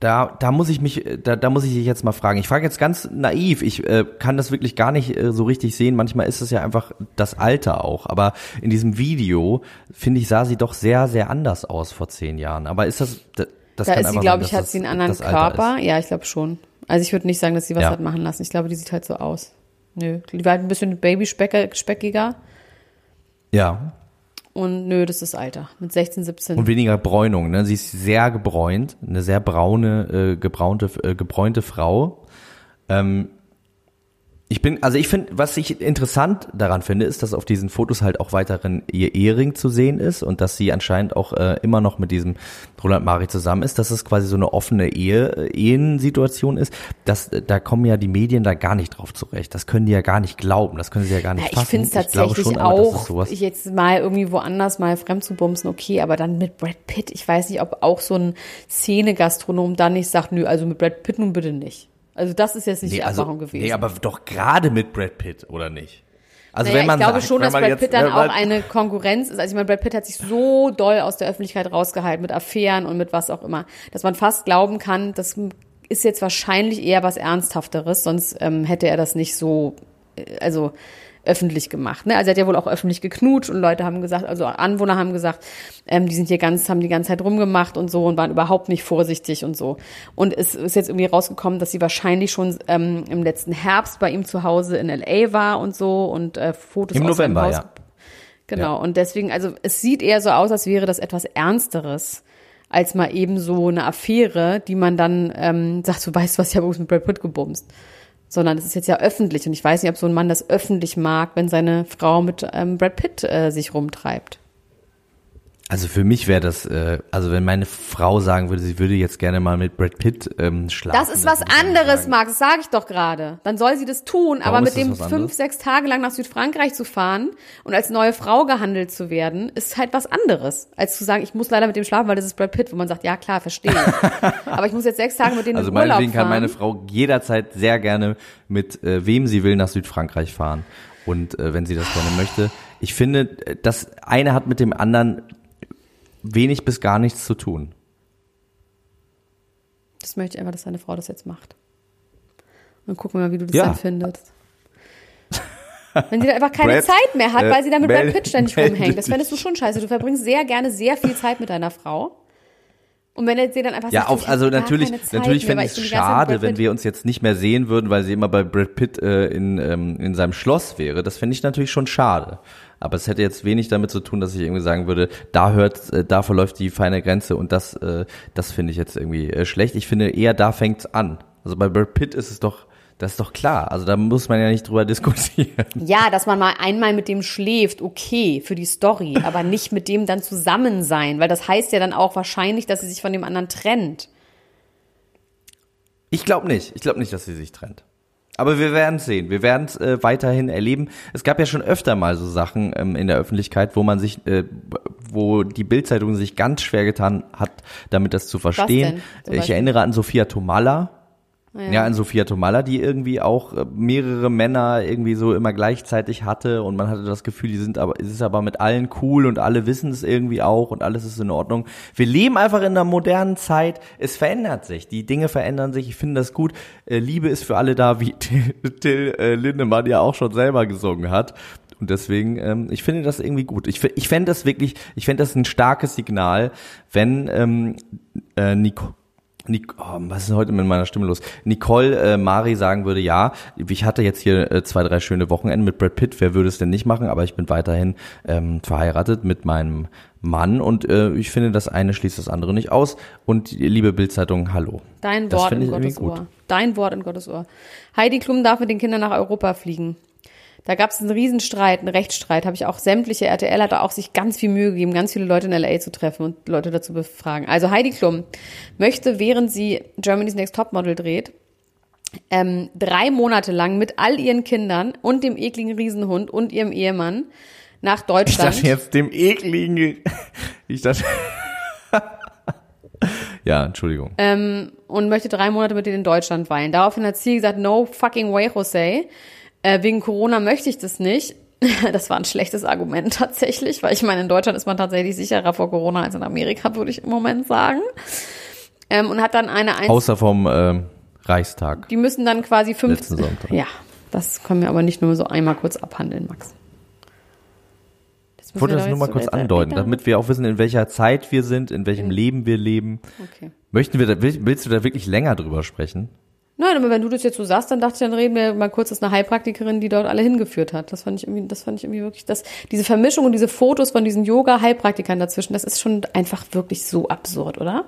da, da muss ich mich, äh, da, da muss ich dich jetzt mal fragen. Ich frage jetzt ganz naiv. Ich äh, kann das wirklich gar nicht äh, so richtig sehen. Manchmal ist es ja einfach das Alter auch. Aber in diesem Video finde ich sah sie doch sehr, sehr anders aus vor zehn Jahren. Aber ist das, das, das Da ist sie, glaube ich, hat das sie einen anderen Körper. Ist. Ja, ich glaube schon. Also ich würde nicht sagen, dass sie was Ja. hat machen lassen. Ich glaube, die sieht halt so aus. Nö, die war halt ein bisschen babyspeckiger. Ja. Und nö, das ist Alter. Mit 16, 17. Und weniger Bräunung. Ne? Sie ist sehr gebräunt, eine sehr braune, äh, gebraunte, äh, gebräunte Frau. Ähm, ich bin, also ich finde, was ich interessant daran finde, ist, dass auf diesen Fotos halt auch weiterhin ihr Ehering zu sehen ist und dass sie anscheinend auch äh, immer noch mit diesem Roland Mari zusammen ist, dass es quasi so eine offene Ehe, äh, Ehensituation ist. Das, da kommen ja die Medien da gar nicht drauf zurecht. Das können die ja gar nicht glauben. Das können sie ja gar nicht Ja, ich finde es tatsächlich schon, auch, jetzt mal irgendwie woanders mal fremd zu bumsen, okay, aber dann mit Brad Pitt, ich weiß nicht, ob auch so ein Szene-Gastronom dann nicht sagt, nö, also mit Brad Pitt nun bitte nicht. Also das ist jetzt nicht Nee, die also, Abmachung gewesen. nee, aber doch gerade mit Brad Pitt, oder nicht? Also naja, wenn man ich glaube sagt, schon, dass Brad jetzt, Pitt dann auch eine Konkurrenz ist. Also ich meine, Brad Pitt hat sich so doll aus der Öffentlichkeit rausgehalten mit Affären und mit was auch immer, dass man fast glauben kann, das ist jetzt wahrscheinlich eher was Ernsthafteres, sonst ähm, hätte er das nicht so, äh, also öffentlich gemacht. Ne? Also er hat ja wohl auch öffentlich geknutscht und Leute haben gesagt, also Anwohner haben gesagt, ähm, die sind hier ganz, haben die ganze Zeit rumgemacht und so und waren überhaupt nicht vorsichtig und so. Und es ist jetzt irgendwie rausgekommen, dass sie wahrscheinlich schon ähm, im letzten Herbst bei ihm zu Hause in LA war und so und äh, Fotos Im aus November, Haus ja. Genau, und deswegen, also es sieht eher so aus, als wäre das etwas Ernsteres, als mal eben so eine Affäre, die man dann ähm, sagt, du weißt was, ich habe mit Brad Pitt gebumst. Sondern es ist jetzt ja öffentlich und ich weiß nicht, ob so ein Mann das öffentlich mag, wenn seine Frau mit ähm, Brad Pitt äh, sich rumtreibt. Also für mich wäre das, äh, also wenn meine Frau sagen würde, sie würde jetzt gerne mal mit Brad Pitt ähm, schlafen. Das ist was anderes, Max, das sage ich doch gerade. Dann soll sie das tun, aber mit dem fünf, sechs Tage lang nach Südfrankreich zu fahren und als neue Frau gehandelt zu werden, ist halt was anderes, als zu sagen, ich muss leider mit dem schlafen, weil das ist Brad Pitt, wo man sagt, ja klar, verstehe. aber ich muss jetzt sechs Tage mit denen Also in Urlaub meinetwegen fahren. kann meine Frau jederzeit sehr gerne mit äh, wem sie will nach Südfrankreich fahren. Und äh, wenn sie das gerne möchte. Ich finde, äh, das eine hat mit dem anderen wenig bis gar nichts zu tun. Das möchte ich einfach, dass deine Frau das jetzt macht. Und dann gucken wir mal, wie du das Ja. dann findest. Wenn sie dann einfach keine Brad, Zeit mehr hat, äh, weil sie dann mit meld- Brad Pitt ständig rumhängt. Das fändest du schon scheiße. Du verbringst sehr gerne sehr viel Zeit mit deiner Frau. Und wenn er sie dann einfach Ja, sagt, auf, also natürlich, natürlich fände ich es schade, wenn wir uns jetzt nicht mehr sehen würden, weil sie immer bei Brad Pitt äh, in, ähm, in seinem Schloss wäre. Das fände ich natürlich schon schade. Aber es hätte jetzt wenig damit zu tun, dass ich irgendwie sagen würde, da hört, äh, da verläuft die feine Grenze und das, äh, das finde ich jetzt irgendwie äh, schlecht. Ich finde eher, da fängt's an. Also bei Brad Pitt ist es doch, das ist doch klar. Also da muss man ja nicht drüber diskutieren. Ja, dass man mal einmal mit dem schläft, okay, für die Story, aber nicht mit dem dann zusammen sein, weil das heißt ja dann auch wahrscheinlich, dass sie sich von dem anderen trennt. Ich glaube nicht. Ich glaube nicht, dass sie sich trennt. Aber wir werden es sehen. Wir werden es äh, weiterhin erleben. Es gab ja schon öfter mal so Sachen ähm, in der Öffentlichkeit, wo man sich, äh, wo die Bildzeitung sich ganz schwer getan hat, damit das zu verstehen. Ich erinnere an Sophia Tomalla. Ja. an Sophia Tomalla, die irgendwie auch äh, mehrere Männer irgendwie so immer gleichzeitig hatte und man hatte das Gefühl, die sind aber, es ist aber mit allen cool und alle wissen es irgendwie auch und alles ist in Ordnung. Wir leben einfach in einer modernen Zeit. Es verändert sich. Die Dinge verändern sich. Ich finde das gut. Äh, Liebe ist für alle da, wie Till, äh, Lindemann ja auch schon selber gesungen hat. Und deswegen, ähm, ich finde das irgendwie gut. Ich, ich fände das wirklich, ich fände das ein starkes Signal, wenn ähm, äh, Nico, Nic oh, was ist heute mit meiner Stimme los? Nicole äh, Mari sagen würde, ja, ich hatte jetzt hier äh, zwei, drei schöne Wochenenden mit Brad Pitt, wer würde es denn nicht machen, aber ich bin weiterhin ähm, verheiratet mit meinem Mann und äh, ich finde, das eine schließt das andere nicht aus. Und liebe Bildzeitung, hallo. Dein Wort in Gottes. Ohr. Dein Wort in Gottes Ohr. Heidi Klum darf mit den Kindern nach Europa fliegen. Da gab es einen Riesenstreit, einen Rechtsstreit. Habe ich auch sämtliche RTL hat da auch sich ganz viel Mühe gegeben, ganz viele Leute in LA zu treffen und Leute dazu befragen. Also Heidi Klum möchte, während sie Germany's Next Topmodel dreht, ähm, drei Monate lang mit all ihren Kindern und dem ekligen Riesenhund und ihrem Ehemann nach Ich Deutschland. dachte jetzt dem ekligen, ich dachte, ja, Entschuldigung. ähm, und möchte drei Monate mit denen in Deutschland weilen. Daraufhin hat sie gesagt, no fucking way, Jose. Äh, wegen Corona möchte ich das nicht. Das war ein schlechtes Argument tatsächlich, weil ich meine, in Deutschland ist man tatsächlich sicherer vor Corona als in Amerika, würde ich im Moment sagen. Ähm, und hat dann eine Einz Außer vom ähm, Reichstag. Die müssen dann quasi fünf. Letzten Sonntag. Ja, das können wir aber nicht nur so einmal kurz abhandeln, Max. Ich wollte das nur mal kurz andeuten, damit wir auch wissen, in welcher Zeit wir sind, in welchem Leben wir leben. Okay. Möchten wir da, will- willst du da wirklich länger drüber sprechen? Nein, aber wenn du das jetzt so sagst, dann dachte ich, dann reden wir mal kurz, das ist eine Heilpraktikerin, die dort alle hingeführt hat. Das fand ich irgendwie, das fand ich irgendwie wirklich, das, diese Vermischung und diese Fotos von diesen Yoga-Heilpraktikern dazwischen, das ist schon einfach wirklich so absurd, oder?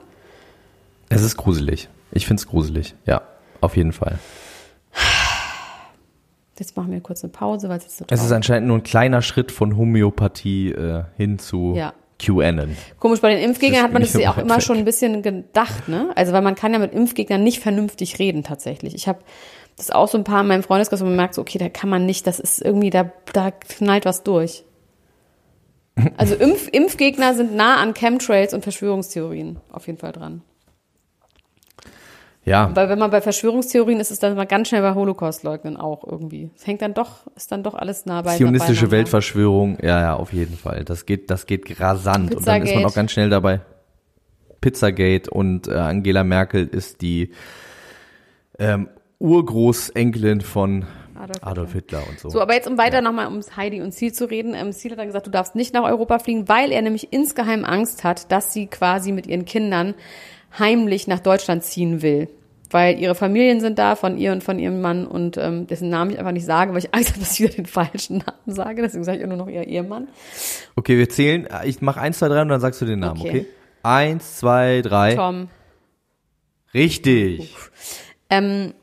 Es ist gruselig. Ich find's gruselig. Ja, auf jeden Fall. Jetzt machen wir kurz eine Pause, weil es jetzt so Es ist anscheinend nur ein kleiner Schritt von Homöopathie äh, hin zu Ja. QAnon. Komisch, bei den Impfgegnern hat man das ja auch immer schon ein bisschen gedacht, ne? Also, weil man kann ja mit Impfgegnern nicht vernünftig reden, tatsächlich. Ich habe das auch so ein paar in meinem Freundeskreis, wo man merkt, so, okay, da kann man nicht, das ist irgendwie, da, da knallt was durch. Also Impf, Impfgegner sind nah an Chemtrails und Verschwörungstheorien auf jeden Fall dran. Ja, Weil wenn man bei Verschwörungstheorien ist, ist dann mal ganz schnell bei Holocaust-Leugnen auch irgendwie. Es hängt dann doch, ist dann doch alles nah bei zionistische. Weltverschwörung, ja, ja, auf jeden Fall. Das geht, das geht rasant. Und dann ist man auch ganz schnell dabei. Pizzagate und äh, Angela Merkel ist die ähm, Urgroßenkelin von Adolf Adolf, Hitler und so. So, aber jetzt um weiter nochmal ums Heidi und Ziel zu reden. Ähm, Ziel hat dann gesagt, du darfst nicht nach Europa fliegen, weil er nämlich insgeheim Angst hat, dass sie quasi mit ihren Kindern heimlich nach Deutschland ziehen will. Weil ihre Familien sind da, von ihr und von ihrem Mann und ähm, dessen Namen ich einfach nicht sage, weil ich Angst habe, dass ich wieder den falschen Namen sage. Deswegen sage ich auch nur noch ihr Ehemann. Okay, wir zählen. Ich mach eins, zwei, drei und dann sagst du den Namen, okay? Okay. Eins, zwei, drei. Tom. Richtig. Ähm,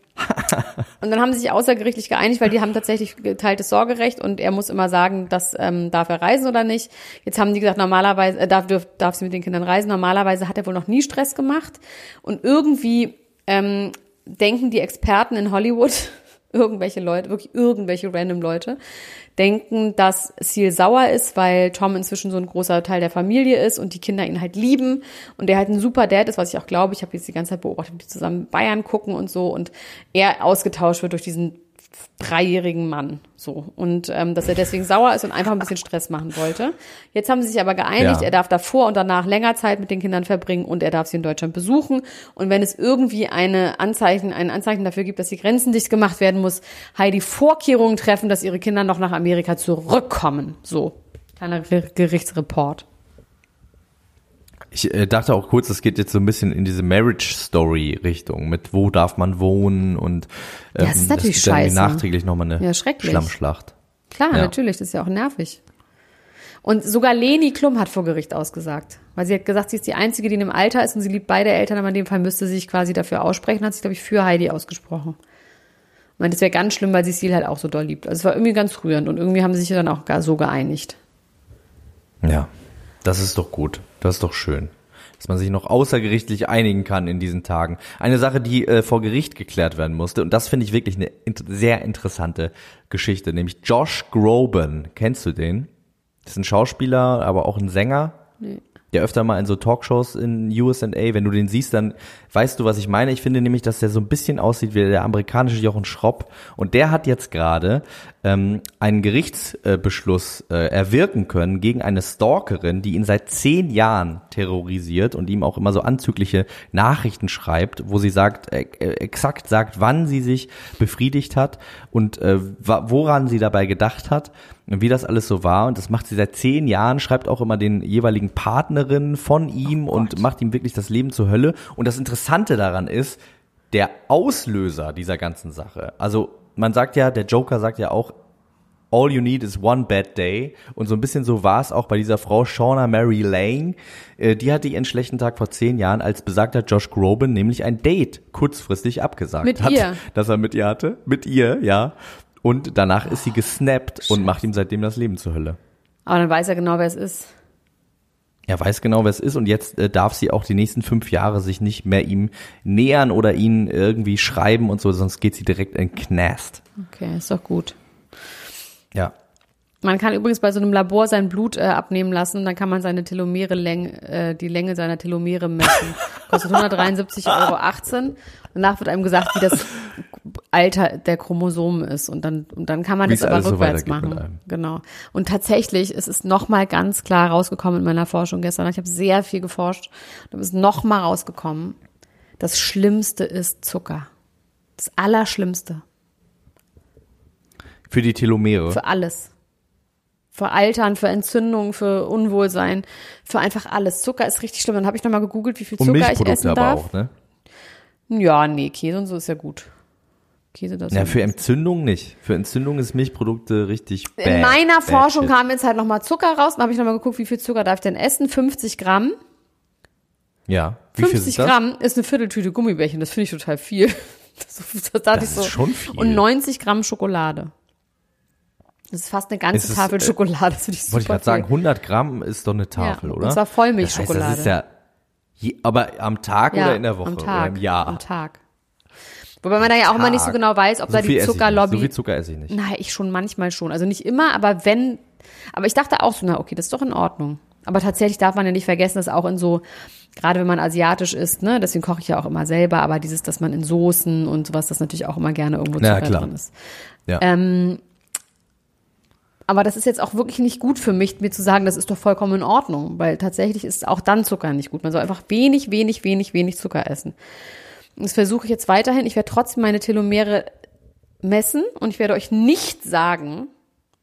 und dann haben sie sich außergerichtlich geeinigt, weil die haben tatsächlich geteiltes Sorgerecht und er muss immer sagen, dass ähm, darf er reisen oder nicht. Jetzt haben die gesagt, normalerweise äh, darf, dürf, darf sie mit den Kindern reisen. Normalerweise hat er wohl noch nie Stress gemacht und irgendwie ähm, denken die Experten in Hollywood, irgendwelche Leute, wirklich irgendwelche random Leute, denken, dass Seal sauer ist, weil Tom inzwischen so ein großer Teil der Familie ist und die Kinder ihn halt lieben und er halt ein super Dad ist, was ich auch glaube. Ich habe jetzt die ganze Zeit beobachtet, wie die zusammen Bayern gucken und so und er ausgetauscht wird durch diesen dreijährigen Mann so und ähm, dass er deswegen sauer ist und einfach ein bisschen Stress machen wollte. Jetzt haben sie sich aber geeinigt, Ja. er darf davor und danach länger Zeit mit den Kindern verbringen und er darf sie in Deutschland besuchen und wenn es irgendwie eine Anzeichen, ein Anzeichen dafür gibt, dass die Grenzen dicht gemacht werden, muss Heidi Vorkehrungen treffen, dass ihre Kinder noch nach Amerika zurückkommen. So kleiner Ger- Gerichtsreport. Ich äh, dachte auch kurz, es geht jetzt so ein bisschen in diese Marriage Story Richtung, mit wo darf man wohnen und ähm, das ist natürlich gibt dann irgendwie scheiße. nachträglich nochmal eine Ja. Schlammschlacht. Klar, Ja. natürlich, das ist ja auch nervig. Und sogar Leni Klum hat vor Gericht ausgesagt. Weil sie hat gesagt, sie ist die Einzige, die in dem Alter ist und sie liebt beide Eltern, aber in dem Fall müsste sie sich quasi dafür aussprechen, hat sich, glaube ich, für Heidi ausgesprochen. Ich meine, das wäre ganz schlimm, weil sie Seal halt auch so doll liebt. Also es war irgendwie ganz rührend und irgendwie haben sie sich dann auch gar so geeinigt. Ja, das ist doch gut. Das ist doch schön. dass man sich noch außergerichtlich einigen kann in diesen Tagen. Eine Sache, die äh, vor Gericht geklärt werden musste. Und das finde ich wirklich eine int sehr interessante Geschichte. Nämlich Josh Groban. Kennst du den? Das ist ein Schauspieler, aber auch ein Sänger. Nee. Der öfter mal in so Talkshows in USA, wenn du den siehst, dann weißt du, was ich meine. Ich finde nämlich, dass der so ein bisschen aussieht wie der amerikanische Jochen Schropp. Und der hat jetzt gerade ähm, einen Gerichtsbeschluss äh, erwirken können gegen eine Stalkerin, die ihn seit zehn Jahren terrorisiert und ihm auch immer so anzügliche Nachrichten schreibt, wo sie sagt, äh, äh, exakt sagt, wann sie sich befriedigt hat und äh, woran sie dabei gedacht hat und wie das alles so war. Und das macht sie seit zehn Jahren, schreibt auch immer den jeweiligen Partnerinnen von ihm und macht ihm wirklich das Leben zur Hölle. Und das Interessante daran ist, der Auslöser dieser ganzen Sache. Also man sagt ja, der Joker sagt ja auch, All you need is one bad day. Und so ein bisschen so war es auch bei dieser Frau Shauna Mary Lang. Äh, Die hatte ihren schlechten Tag vor zehn Jahren, als besagter Josh Groban nämlich ein Date kurzfristig abgesagt Mit hat. ihr? Das er mit ihr hatte. Mit ihr, ja. Und danach ist sie gesnappt und macht ihm seitdem das Leben zur Hölle. Aber dann weiß er genau, wer es ist. Er weiß genau, wer es ist und jetzt äh, darf sie auch die nächsten fünf Jahre sich nicht mehr ihm nähern oder ihn irgendwie schreiben und so, sonst geht sie direkt in Knast. Okay, ist doch gut. Ja. Man kann übrigens bei so einem Labor sein Blut äh, abnehmen lassen und dann kann man seine Telomere Länge, äh, die Länge seiner Telomere messen. Kostet 173,18 Euro. Danach wird einem gesagt, wie das Alter der Chromosomen ist und dann und dann kann man Wie das aber so rückwärts mit machen. Genau. Und tatsächlich, es ist noch mal ganz klar rausgekommen in meiner Forschung gestern. Ich habe sehr viel geforscht und es ist noch mal rausgekommen. Das Schlimmste ist Zucker. Das Allerschlimmste. Für die Telomere. Für alles. Für Altern, für Entzündungen, für Unwohlsein, für einfach alles. Zucker ist richtig schlimm. Dann habe ich nochmal gegoogelt, wie viel und Zucker ich Milchprodukte essen aber darf. auch, ne? Ja, nee, Käse und so ist ja gut. Käse, das Ja, für Entzündung nicht. Für Entzündung ist Milchprodukte richtig bad. In meiner bad Forschung shit. kam jetzt halt nochmal Zucker raus. Dann habe ich nochmal geguckt, wie viel Zucker darf ich denn essen? 50 Gramm. Ja. Wie viel 50 ist das? Gramm ist eine Vierteltüte Gummibärchen. Das finde ich total viel. Das, das, Das ich so. ist schon viel. Und 90 Gramm Schokolade. Das ist fast eine ganze Es ist, Tafel äh, Schokolade. Das ich Wollte ich gerade sagen, 100 Gramm ist doch eine Tafel, Ja, oder? und zwar Vollmilchschokolade. Das, heißt, das ist ja, je, aber am Tag oder in der Woche am Tag, oder im Jahr? Am Tag. Wobei man da ja auch immer nicht so Tag. genau weiß, ob so da die. Zuckerlobby. So viel Zucker esse ich nicht. Nein, ich schon manchmal schon. Also nicht immer, aber wenn. Aber ich dachte auch so, na okay, das ist doch in Ordnung. Aber tatsächlich darf man ja nicht vergessen, dass auch in so, gerade wenn man asiatisch isst, ne, deswegen koche ich ja auch immer selber, aber dieses, dass man in Soßen und sowas, das natürlich auch immer gerne irgendwo Ja, Zucker klar. drin ist. Ja. Ähm, aber das ist jetzt auch wirklich nicht gut für mich, mir zu sagen, das ist doch vollkommen in Ordnung, weil tatsächlich ist auch dann Zucker nicht gut. Man soll einfach wenig, wenig, wenig, wenig Zucker essen. Und Das versuche ich jetzt weiterhin. Ich werde trotzdem meine Telomere messen und ich werde euch nicht sagen,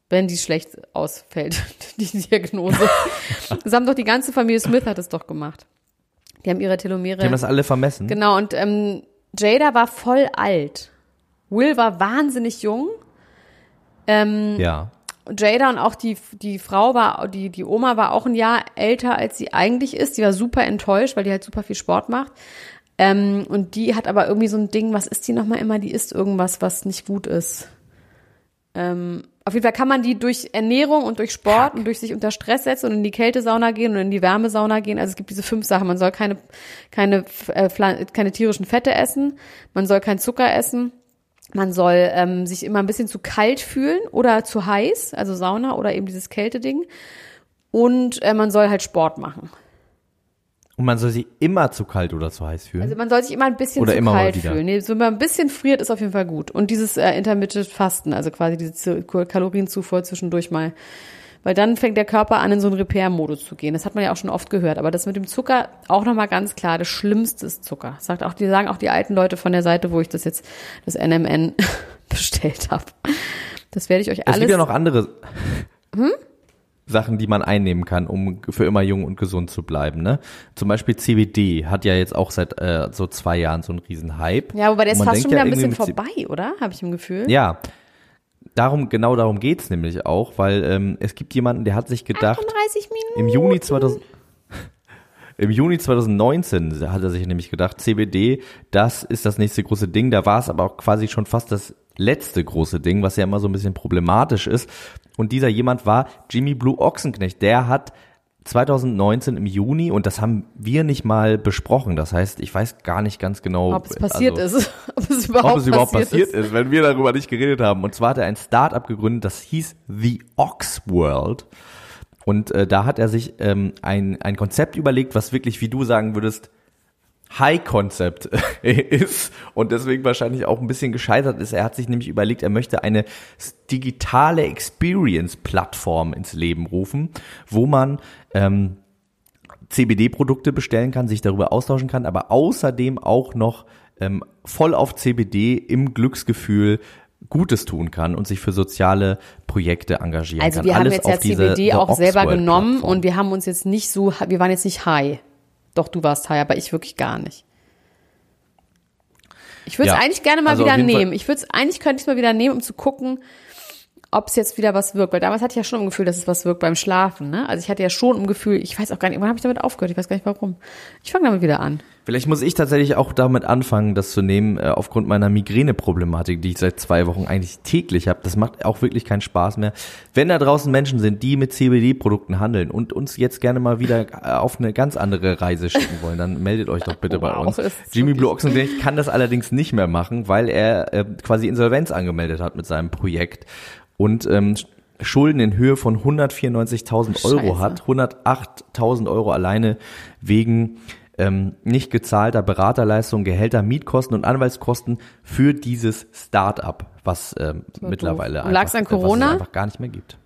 wenn die schlecht ausfällt, die Diagnose. Das haben doch die ganze Familie Smith hat es doch gemacht. Die haben ihre Telomere. Die haben das alle vermessen. Genau, und ähm, Jada war voll alt. Will war wahnsinnig jung. Ähm, Ja. Jada und auch die, die Frau war, die, die Oma war auch ein Jahr älter, als sie eigentlich ist. Die war super enttäuscht, weil die halt super viel Sport macht. Ähm, und die hat aber irgendwie so ein Ding, was ist die nochmal immer? Die isst irgendwas, was nicht gut ist. Ähm, auf jeden Fall kann man die durch Ernährung und durch Sport und durch sich unter Stress setzen und in die Kältesauna gehen und in die Wärmesauna gehen. Also es gibt diese fünf Sachen. Man soll keine, keine, äh, keine tierischen Fette essen. Man soll keinen Zucker essen. Man soll ähm, sich immer ein bisschen zu kalt fühlen oder zu heiß, also Sauna oder eben dieses Kälteding. Und äh, man soll halt Sport machen. Und man soll sie immer zu kalt oder zu heiß fühlen. Also man soll sich immer ein bisschen Oder zu immer kalt fühlen. Nee, so wenn man ein bisschen friert, ist auf jeden Fall gut. Und dieses äh, Intermittent Fasten, also quasi diese Zu- Kalorienzufuhr zwischendurch mal. Weil dann fängt der Körper an, in so einen Repair-Modus zu gehen. Das hat man ja auch schon oft gehört. Aber das mit dem Zucker auch nochmal ganz klar, das Schlimmste ist Zucker. Das sagt auch, die sagen auch die alten Leute von der Seite, wo ich das jetzt, das NMN bestellt habe. Das werde ich euch es alles. gibt ja noch andere Hm? Sachen, die man einnehmen kann, um für immer jung und gesund zu bleiben. Ne? Zum Beispiel CBD hat ja jetzt auch seit äh, so zwei Jahren so einen riesen Hype. ja, wobei der ist fast schon wieder ja ein bisschen vorbei, oder? Habe ich im Gefühl. Ja, darum genau darum geht's nämlich auch, weil ähm, es gibt jemanden, der hat sich gedacht, 38 Minuten. im Juni 2000 im Juni 2019 hat er sich nämlich gedacht, CBD, das ist das nächste große Ding. Da war es aber auch quasi schon fast das letzte große Ding, was ja immer so ein bisschen problematisch ist. Und dieser jemand war Jimmy Blue Ochsenknecht. Der hat 2019 im Juni und das haben wir nicht mal besprochen. Das heißt, ich weiß gar nicht ganz genau, Ob es passiert also, ist. Ob es überhaupt, ob es überhaupt passiert, passiert ist. wenn wir darüber nicht geredet haben. Und zwar hat er ein Start-up gegründet, das hieß The Ox World. Und äh, da hat er sich ähm, ein, ein Konzept überlegt, was wirklich, wie du sagen würdest, High-Concept ist und deswegen wahrscheinlich auch ein bisschen gescheitert ist. Er hat sich nämlich überlegt, er möchte eine digitale Experience-Plattform ins Leben rufen, wo man ähm, CBD-Produkte bestellen kann, sich darüber austauschen kann, aber außerdem auch noch ähm, voll auf CBD im Glücksgefühl Gutes tun kann und sich für soziale Projekte engagieren Also kann. wir haben Alles jetzt ja CBD auch selber genommen und wir haben uns jetzt nicht so, wir waren jetzt nicht high. Doch, du warst high, aber ich wirklich gar nicht. Ich würde es Ja, eigentlich gerne mal also wieder jeden Fall- nehmen. Ich würde es, eigentlich könnte ich es mal wieder nehmen, um zu gucken, ob es jetzt wieder was wirkt. Weil damals hatte ich ja schon im Gefühl, dass es was wirkt beim Schlafen. Ne? Also ich hatte ja schon im Gefühl, ich weiß auch gar nicht, wann habe ich damit aufgehört? Ich weiß gar nicht warum. Ich fange damit wieder an. Vielleicht muss ich tatsächlich auch damit anfangen, das zu nehmen, äh, aufgrund meiner Migräne-Problematik, die ich seit zwei Wochen eigentlich täglich habe. Das macht auch wirklich keinen Spaß mehr. Wenn da draußen Menschen sind, die mit CBD-Produkten handeln und uns jetzt gerne mal wieder äh, auf eine ganz andere Reise schicken wollen, dann meldet euch doch bitte bei Wow, uns. das ist Jimmy Blue Ochsenknecht kann das allerdings nicht mehr machen, weil er äh, quasi Insolvenz angemeldet hat mit seinem Projekt und ähm, Schulden in Höhe von 194.000 Euro Scheiße. hat, 108.000 Euro alleine wegen ähm, nicht gezahlter Beraterleistungen, Gehälter, Mietkosten und Anwaltskosten für dieses Start-up, was ähm, mittlerweile doof. Lag's an was es Corona? einfach gar nicht mehr gibt.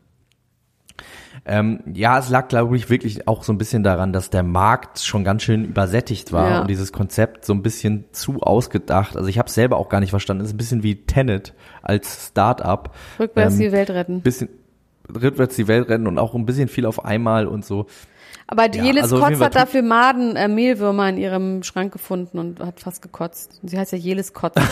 Ähm, ja, es lag, glaube ich, wirklich auch so ein bisschen daran, dass der Markt schon ganz schön übersättigt war Ja. und dieses Konzept so ein bisschen zu ausgedacht. Also ich habe es selber auch gar nicht verstanden. Es ist ein bisschen wie Tenet als Start-up. Rückwärts Ähm, die Welt retten. Bisschen rückwärts die Welt rennen und auch ein bisschen viel auf einmal und so. Aber Ja, Jelis also Kotz hat dafür Maden, äh, Mehlwürmer in ihrem Schrank gefunden und hat fast gekotzt. Sie heißt ja Jelis Kotz.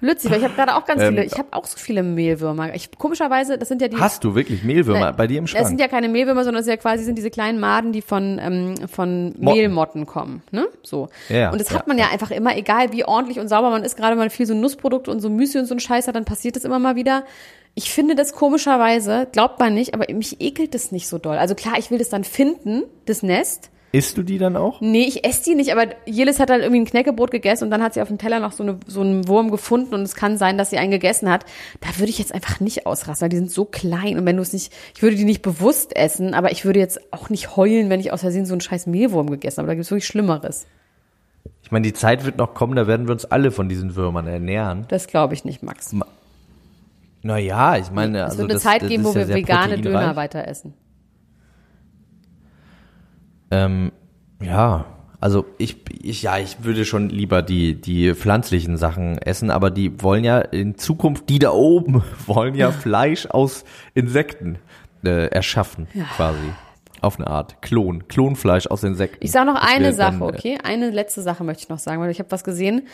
Lützig, weil ich habe gerade auch ganz Ähm, viele, ich habe auch so viele Mehlwürmer. Ich, komischerweise, das sind ja die. Hast du wirklich Mehlwürmer Nein, bei dir im Das sind Schrank? ja keine Mehlwürmer, sondern das sind ja quasi sind diese kleinen Maden, die von, ähm, von Motten. Mehlmotten kommen. Ne? So. Ja, und das ja, hat man ja, einfach immer, egal wie ordentlich und sauber man ist, gerade mal viel so Nussprodukte und so Müsli und so ein Scheiß hat, dann passiert das immer mal wieder. Ich finde das komischerweise, glaubt man nicht, aber mich ekelt das nicht so doll. Also klar, ich will das dann finden, das Nest. Isst du die dann auch? Nee, ich esse die nicht, aber Jelis hat halt irgendwie ein Knäckebrot gegessen und dann hat sie auf dem Teller noch so, eine, so einen Wurm gefunden und es kann sein, dass sie einen gegessen hat. Da würde ich jetzt einfach nicht ausrasten, weil die sind so klein und wenn du es nicht, ich würde die nicht bewusst essen, aber ich würde jetzt auch nicht heulen, wenn ich aus Versehen so einen scheiß Mehlwurm gegessen habe. Da gibt es wirklich Schlimmeres. Ich meine, die Zeit wird noch kommen, da werden wir uns alle von diesen Würmern ernähren. Das glaube ich nicht, Max. Naja, ich meine, es also wird eine das, Zeit das geben, wo ja wir sehr vegane Döner weiter essen. Ähm, ja, also ich, ich, ja, ich würde schon lieber die, die pflanzlichen Sachen essen, aber die wollen ja in Zukunft, die da oben wollen ja Fleisch aus Insekten äh, erschaffen, quasi. Auf eine Art. Klon. Klonfleisch aus Insekten. Ich sage noch Das eine Sache, dann, äh, okay? Eine letzte Sache möchte ich noch sagen, weil ich habe was gesehen.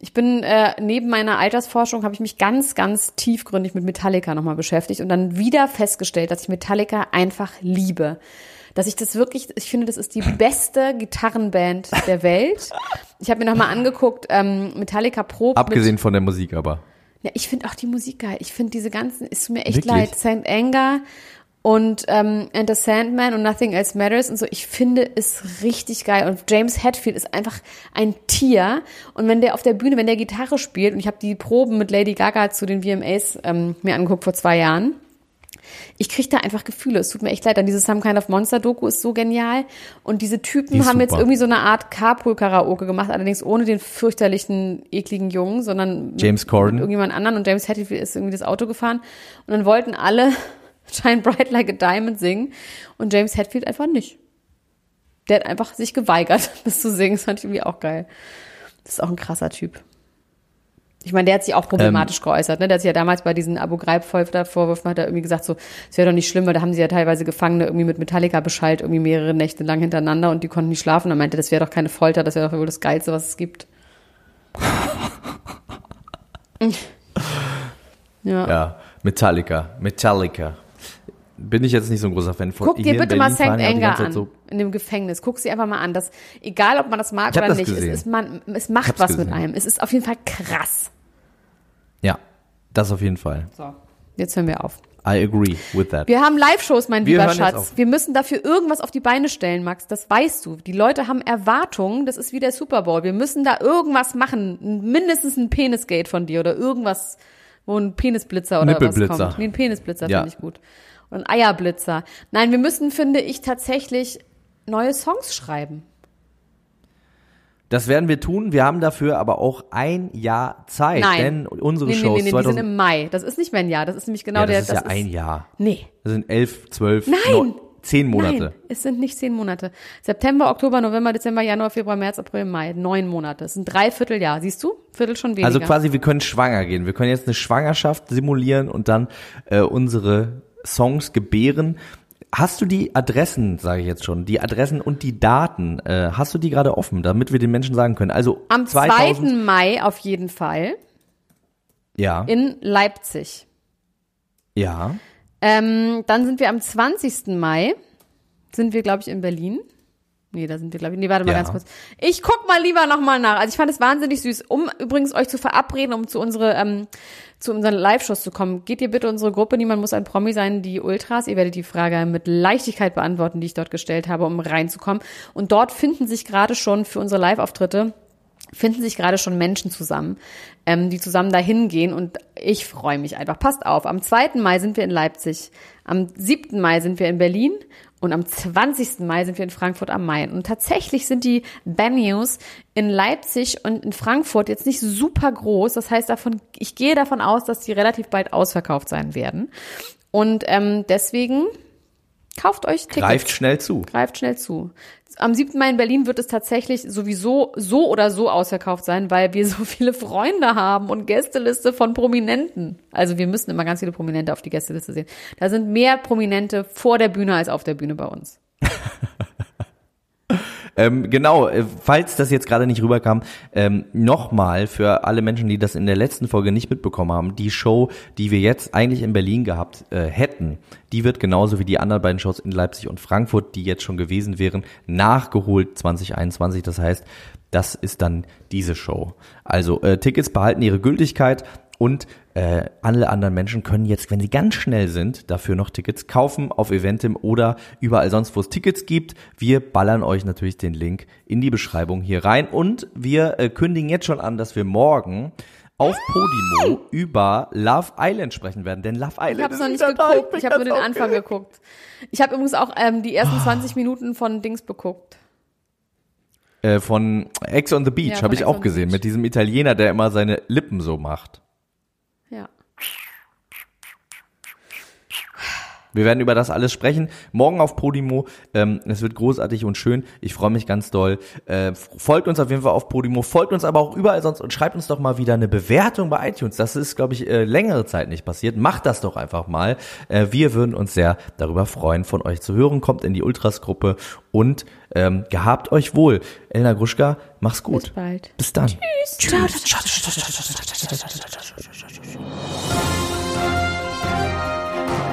Ich bin äh, neben meiner Altersforschung habe ich mich ganz, ganz tiefgründig mit Metallica nochmal beschäftigt und dann wieder festgestellt, dass ich Metallica einfach liebe. Dass ich das wirklich, ich finde, das ist die beste Gitarrenband der Welt. Ich habe mir nochmal angeguckt, ähm, Metallica mit Abgesehen von der Musik aber. ja, ich finde auch die Musik geil. Ich finde diese ganzen, es tut mir echt Wirklich? leid, St. Anger und ähm, Enter Sandman und Nothing Else Matters und so. Ich finde es richtig geil. Und James Hetfield ist einfach ein Tier. Und wenn der auf der Bühne, wenn der Gitarre spielt, und ich habe die Proben mit Lady Gaga zu den VMAs ähm, mir angeguckt vor zwei Jahren, ich kriege da einfach Gefühle. Es tut mir echt leid. Dann diese Some Kind of Monster Doku ist so genial. Und diese Typen Die haben jetzt super. irgendwie so eine Art Carpool-Karaoke gemacht, allerdings ohne den fürchterlichen, ekligen Jungen, sondern James Corden. mit irgendjemand anderen. Und James Hetfield ist irgendwie das Auto gefahren. Und dann wollten alle Shine Bright Like a Diamond singen. Und James Hetfield einfach nicht. Der hat einfach sich geweigert, das zu singen. Das fand ich irgendwie auch geil. Das ist auch ein krasser Typ. Ich meine, der hat sich auch problematisch geäußert. Ne? Der hat sich ja damals bei diesen Abu Ghraib-Vorwürfen hat er irgendwie gesagt, so, es wäre doch nicht schlimm, weil da haben sie ja teilweise Gefangene irgendwie mit Metallica beschallt, irgendwie mehrere Nächte lang hintereinander und die konnten nicht schlafen. Er meinte, das wäre doch keine Folter, das wäre doch wohl das Geilste, was es gibt. ja. Ja, Metallica. Metallica. Bin ich jetzt nicht so ein großer Fan von. Guck dir bitte mal St. Anger an, So, in dem Gefängnis. Guck sie einfach mal an. Das, egal, ob man das mag oder das nicht, es, ist, man, es macht was mit gesehen. einem. Es ist auf jeden Fall krass. ja, das auf jeden Fall. So, jetzt hören wir auf. I agree with that. Wir haben Live-Shows, mein Wir lieber Schatz. Wir müssen dafür irgendwas auf die Beine stellen, Max. Das weißt du. Die Leute haben Erwartungen. Das ist wie der Super Bowl. Wir müssen da irgendwas machen. Mindestens ein Penisgate von dir oder irgendwas, wo ein Penisblitzer oder was kommt. Nee, ein Penisblitzer Ja. finde ich gut. Und Eierblitzer. Nein, wir müssen, finde ich, tatsächlich neue Songs schreiben. Das werden wir tun. Wir haben dafür aber auch ein Jahr Zeit, Nein. denn unsere nee, nee, Shows nee, nee, die 2000 sind im Mai. Das ist nicht mehr ein Jahr. Das ist nämlich genau ja, der. das ist ja ein Jahr. Nee. Das sind elf, zwölf, Nein. neun, zehn Monate. Nein, es sind nicht zehn Monate. September, Oktober, November, Dezember, Januar, Februar, März, April, Mai. Neun Monate. Das sind drei Vierteljahr. Siehst du? Viertel schon weniger. Also quasi, wir können schwanger gehen. Wir können jetzt eine Schwangerschaft simulieren und dann äh, unsere Songs gebären. Hast du die Adressen, sage ich jetzt schon, die Adressen und die Daten, äh, hast du die gerade offen, damit wir den Menschen sagen können? Also Am 2000, 2. Mai auf jeden Fall ja, in Leipzig. ja, Ähm, dann sind wir am 20. Mai, sind wir, glaube ich, in Berlin. Nee, da sind wir, glaube ich. Nee, warte mal Ja. ganz kurz. Ich guck mal lieber nochmal nach. Also ich fand es wahnsinnig süß. Um übrigens euch zu verabreden, um zu unsere, ähm, zu unseren Live-Shows zu kommen, geht ihr bitte unsere Gruppe, niemand muss ein Promi sein, die Ultras. Ihr werdet die Frage mit Leichtigkeit beantworten, die ich dort gestellt habe, um reinzukommen. Und dort finden sich gerade schon für unsere Live-Auftritte finden sich gerade schon Menschen zusammen, ähm, die zusammen dahin gehen und ich freue mich einfach. Passt auf, am 2. Mai sind wir in Leipzig, am 7. Mai sind wir in Berlin und am 20. Mai sind wir in Frankfurt am Main. Und tatsächlich sind die Venues in Leipzig und in Frankfurt jetzt nicht super groß. Das heißt, davon, ich gehe davon aus, dass die relativ bald ausverkauft sein werden. Und ähm, deswegen kauft euch Tickets greift schnell zu. greift schnell zu. Am 7. Mai in Berlin wird es tatsächlich sowieso so oder so ausverkauft sein, weil wir so viele Freunde haben und Gästeliste von Prominenten. Also wir müssen immer ganz viele Prominente auf die Gästeliste sehen. Da sind mehr Prominente vor der Bühne als auf der Bühne bei uns. Ähm, genau, äh, falls das jetzt gerade nicht rüberkam, ähm, nochmal für alle Menschen, die das in der letzten Folge nicht mitbekommen haben, die Show, die wir jetzt eigentlich in Berlin gehabt äh, hätten, die wird genauso wie die anderen beiden Shows in Leipzig und Frankfurt, die jetzt schon gewesen wären, nachgeholt 2021. Das heißt, das ist dann diese Show. Also äh, Tickets behalten ihre Gültigkeit und äh, alle anderen Menschen können jetzt, wenn sie ganz schnell sind, dafür noch Tickets kaufen auf Eventim oder überall sonst, wo es Tickets gibt. Wir ballern euch natürlich den Link in die Beschreibung hier rein und wir äh, kündigen jetzt schon an, dass wir morgen auf Podimo über Love Island sprechen werden, denn Love Island Ich habe es noch nicht geguckt. Ich habe nur den Anfang geguckt. Ich habe übrigens auch ähm, die ersten 20 Minuten von Dings beguckt. Äh, von Ex on the Beach Ja, habe ich Ex auch gesehen, mit diesem Italiener, der immer seine Lippen so macht. Wir werden über das alles sprechen. Morgen auf Podimo. Ähm, es wird großartig und schön. Ich freue mich ganz doll. Äh, folgt uns auf jeden Fall auf Podimo. Folgt uns aber auch überall sonst und schreibt uns doch mal wieder eine Bewertung bei iTunes. Das ist, glaube ich, äh, längere Zeit nicht passiert. Macht das doch einfach mal. Äh, wir würden uns sehr darüber freuen, von euch zu hören. Kommt in die Ultras-Gruppe und ähm, gehabt euch wohl. Elena Gruschka, mach's gut. Bis bald. Bis dann.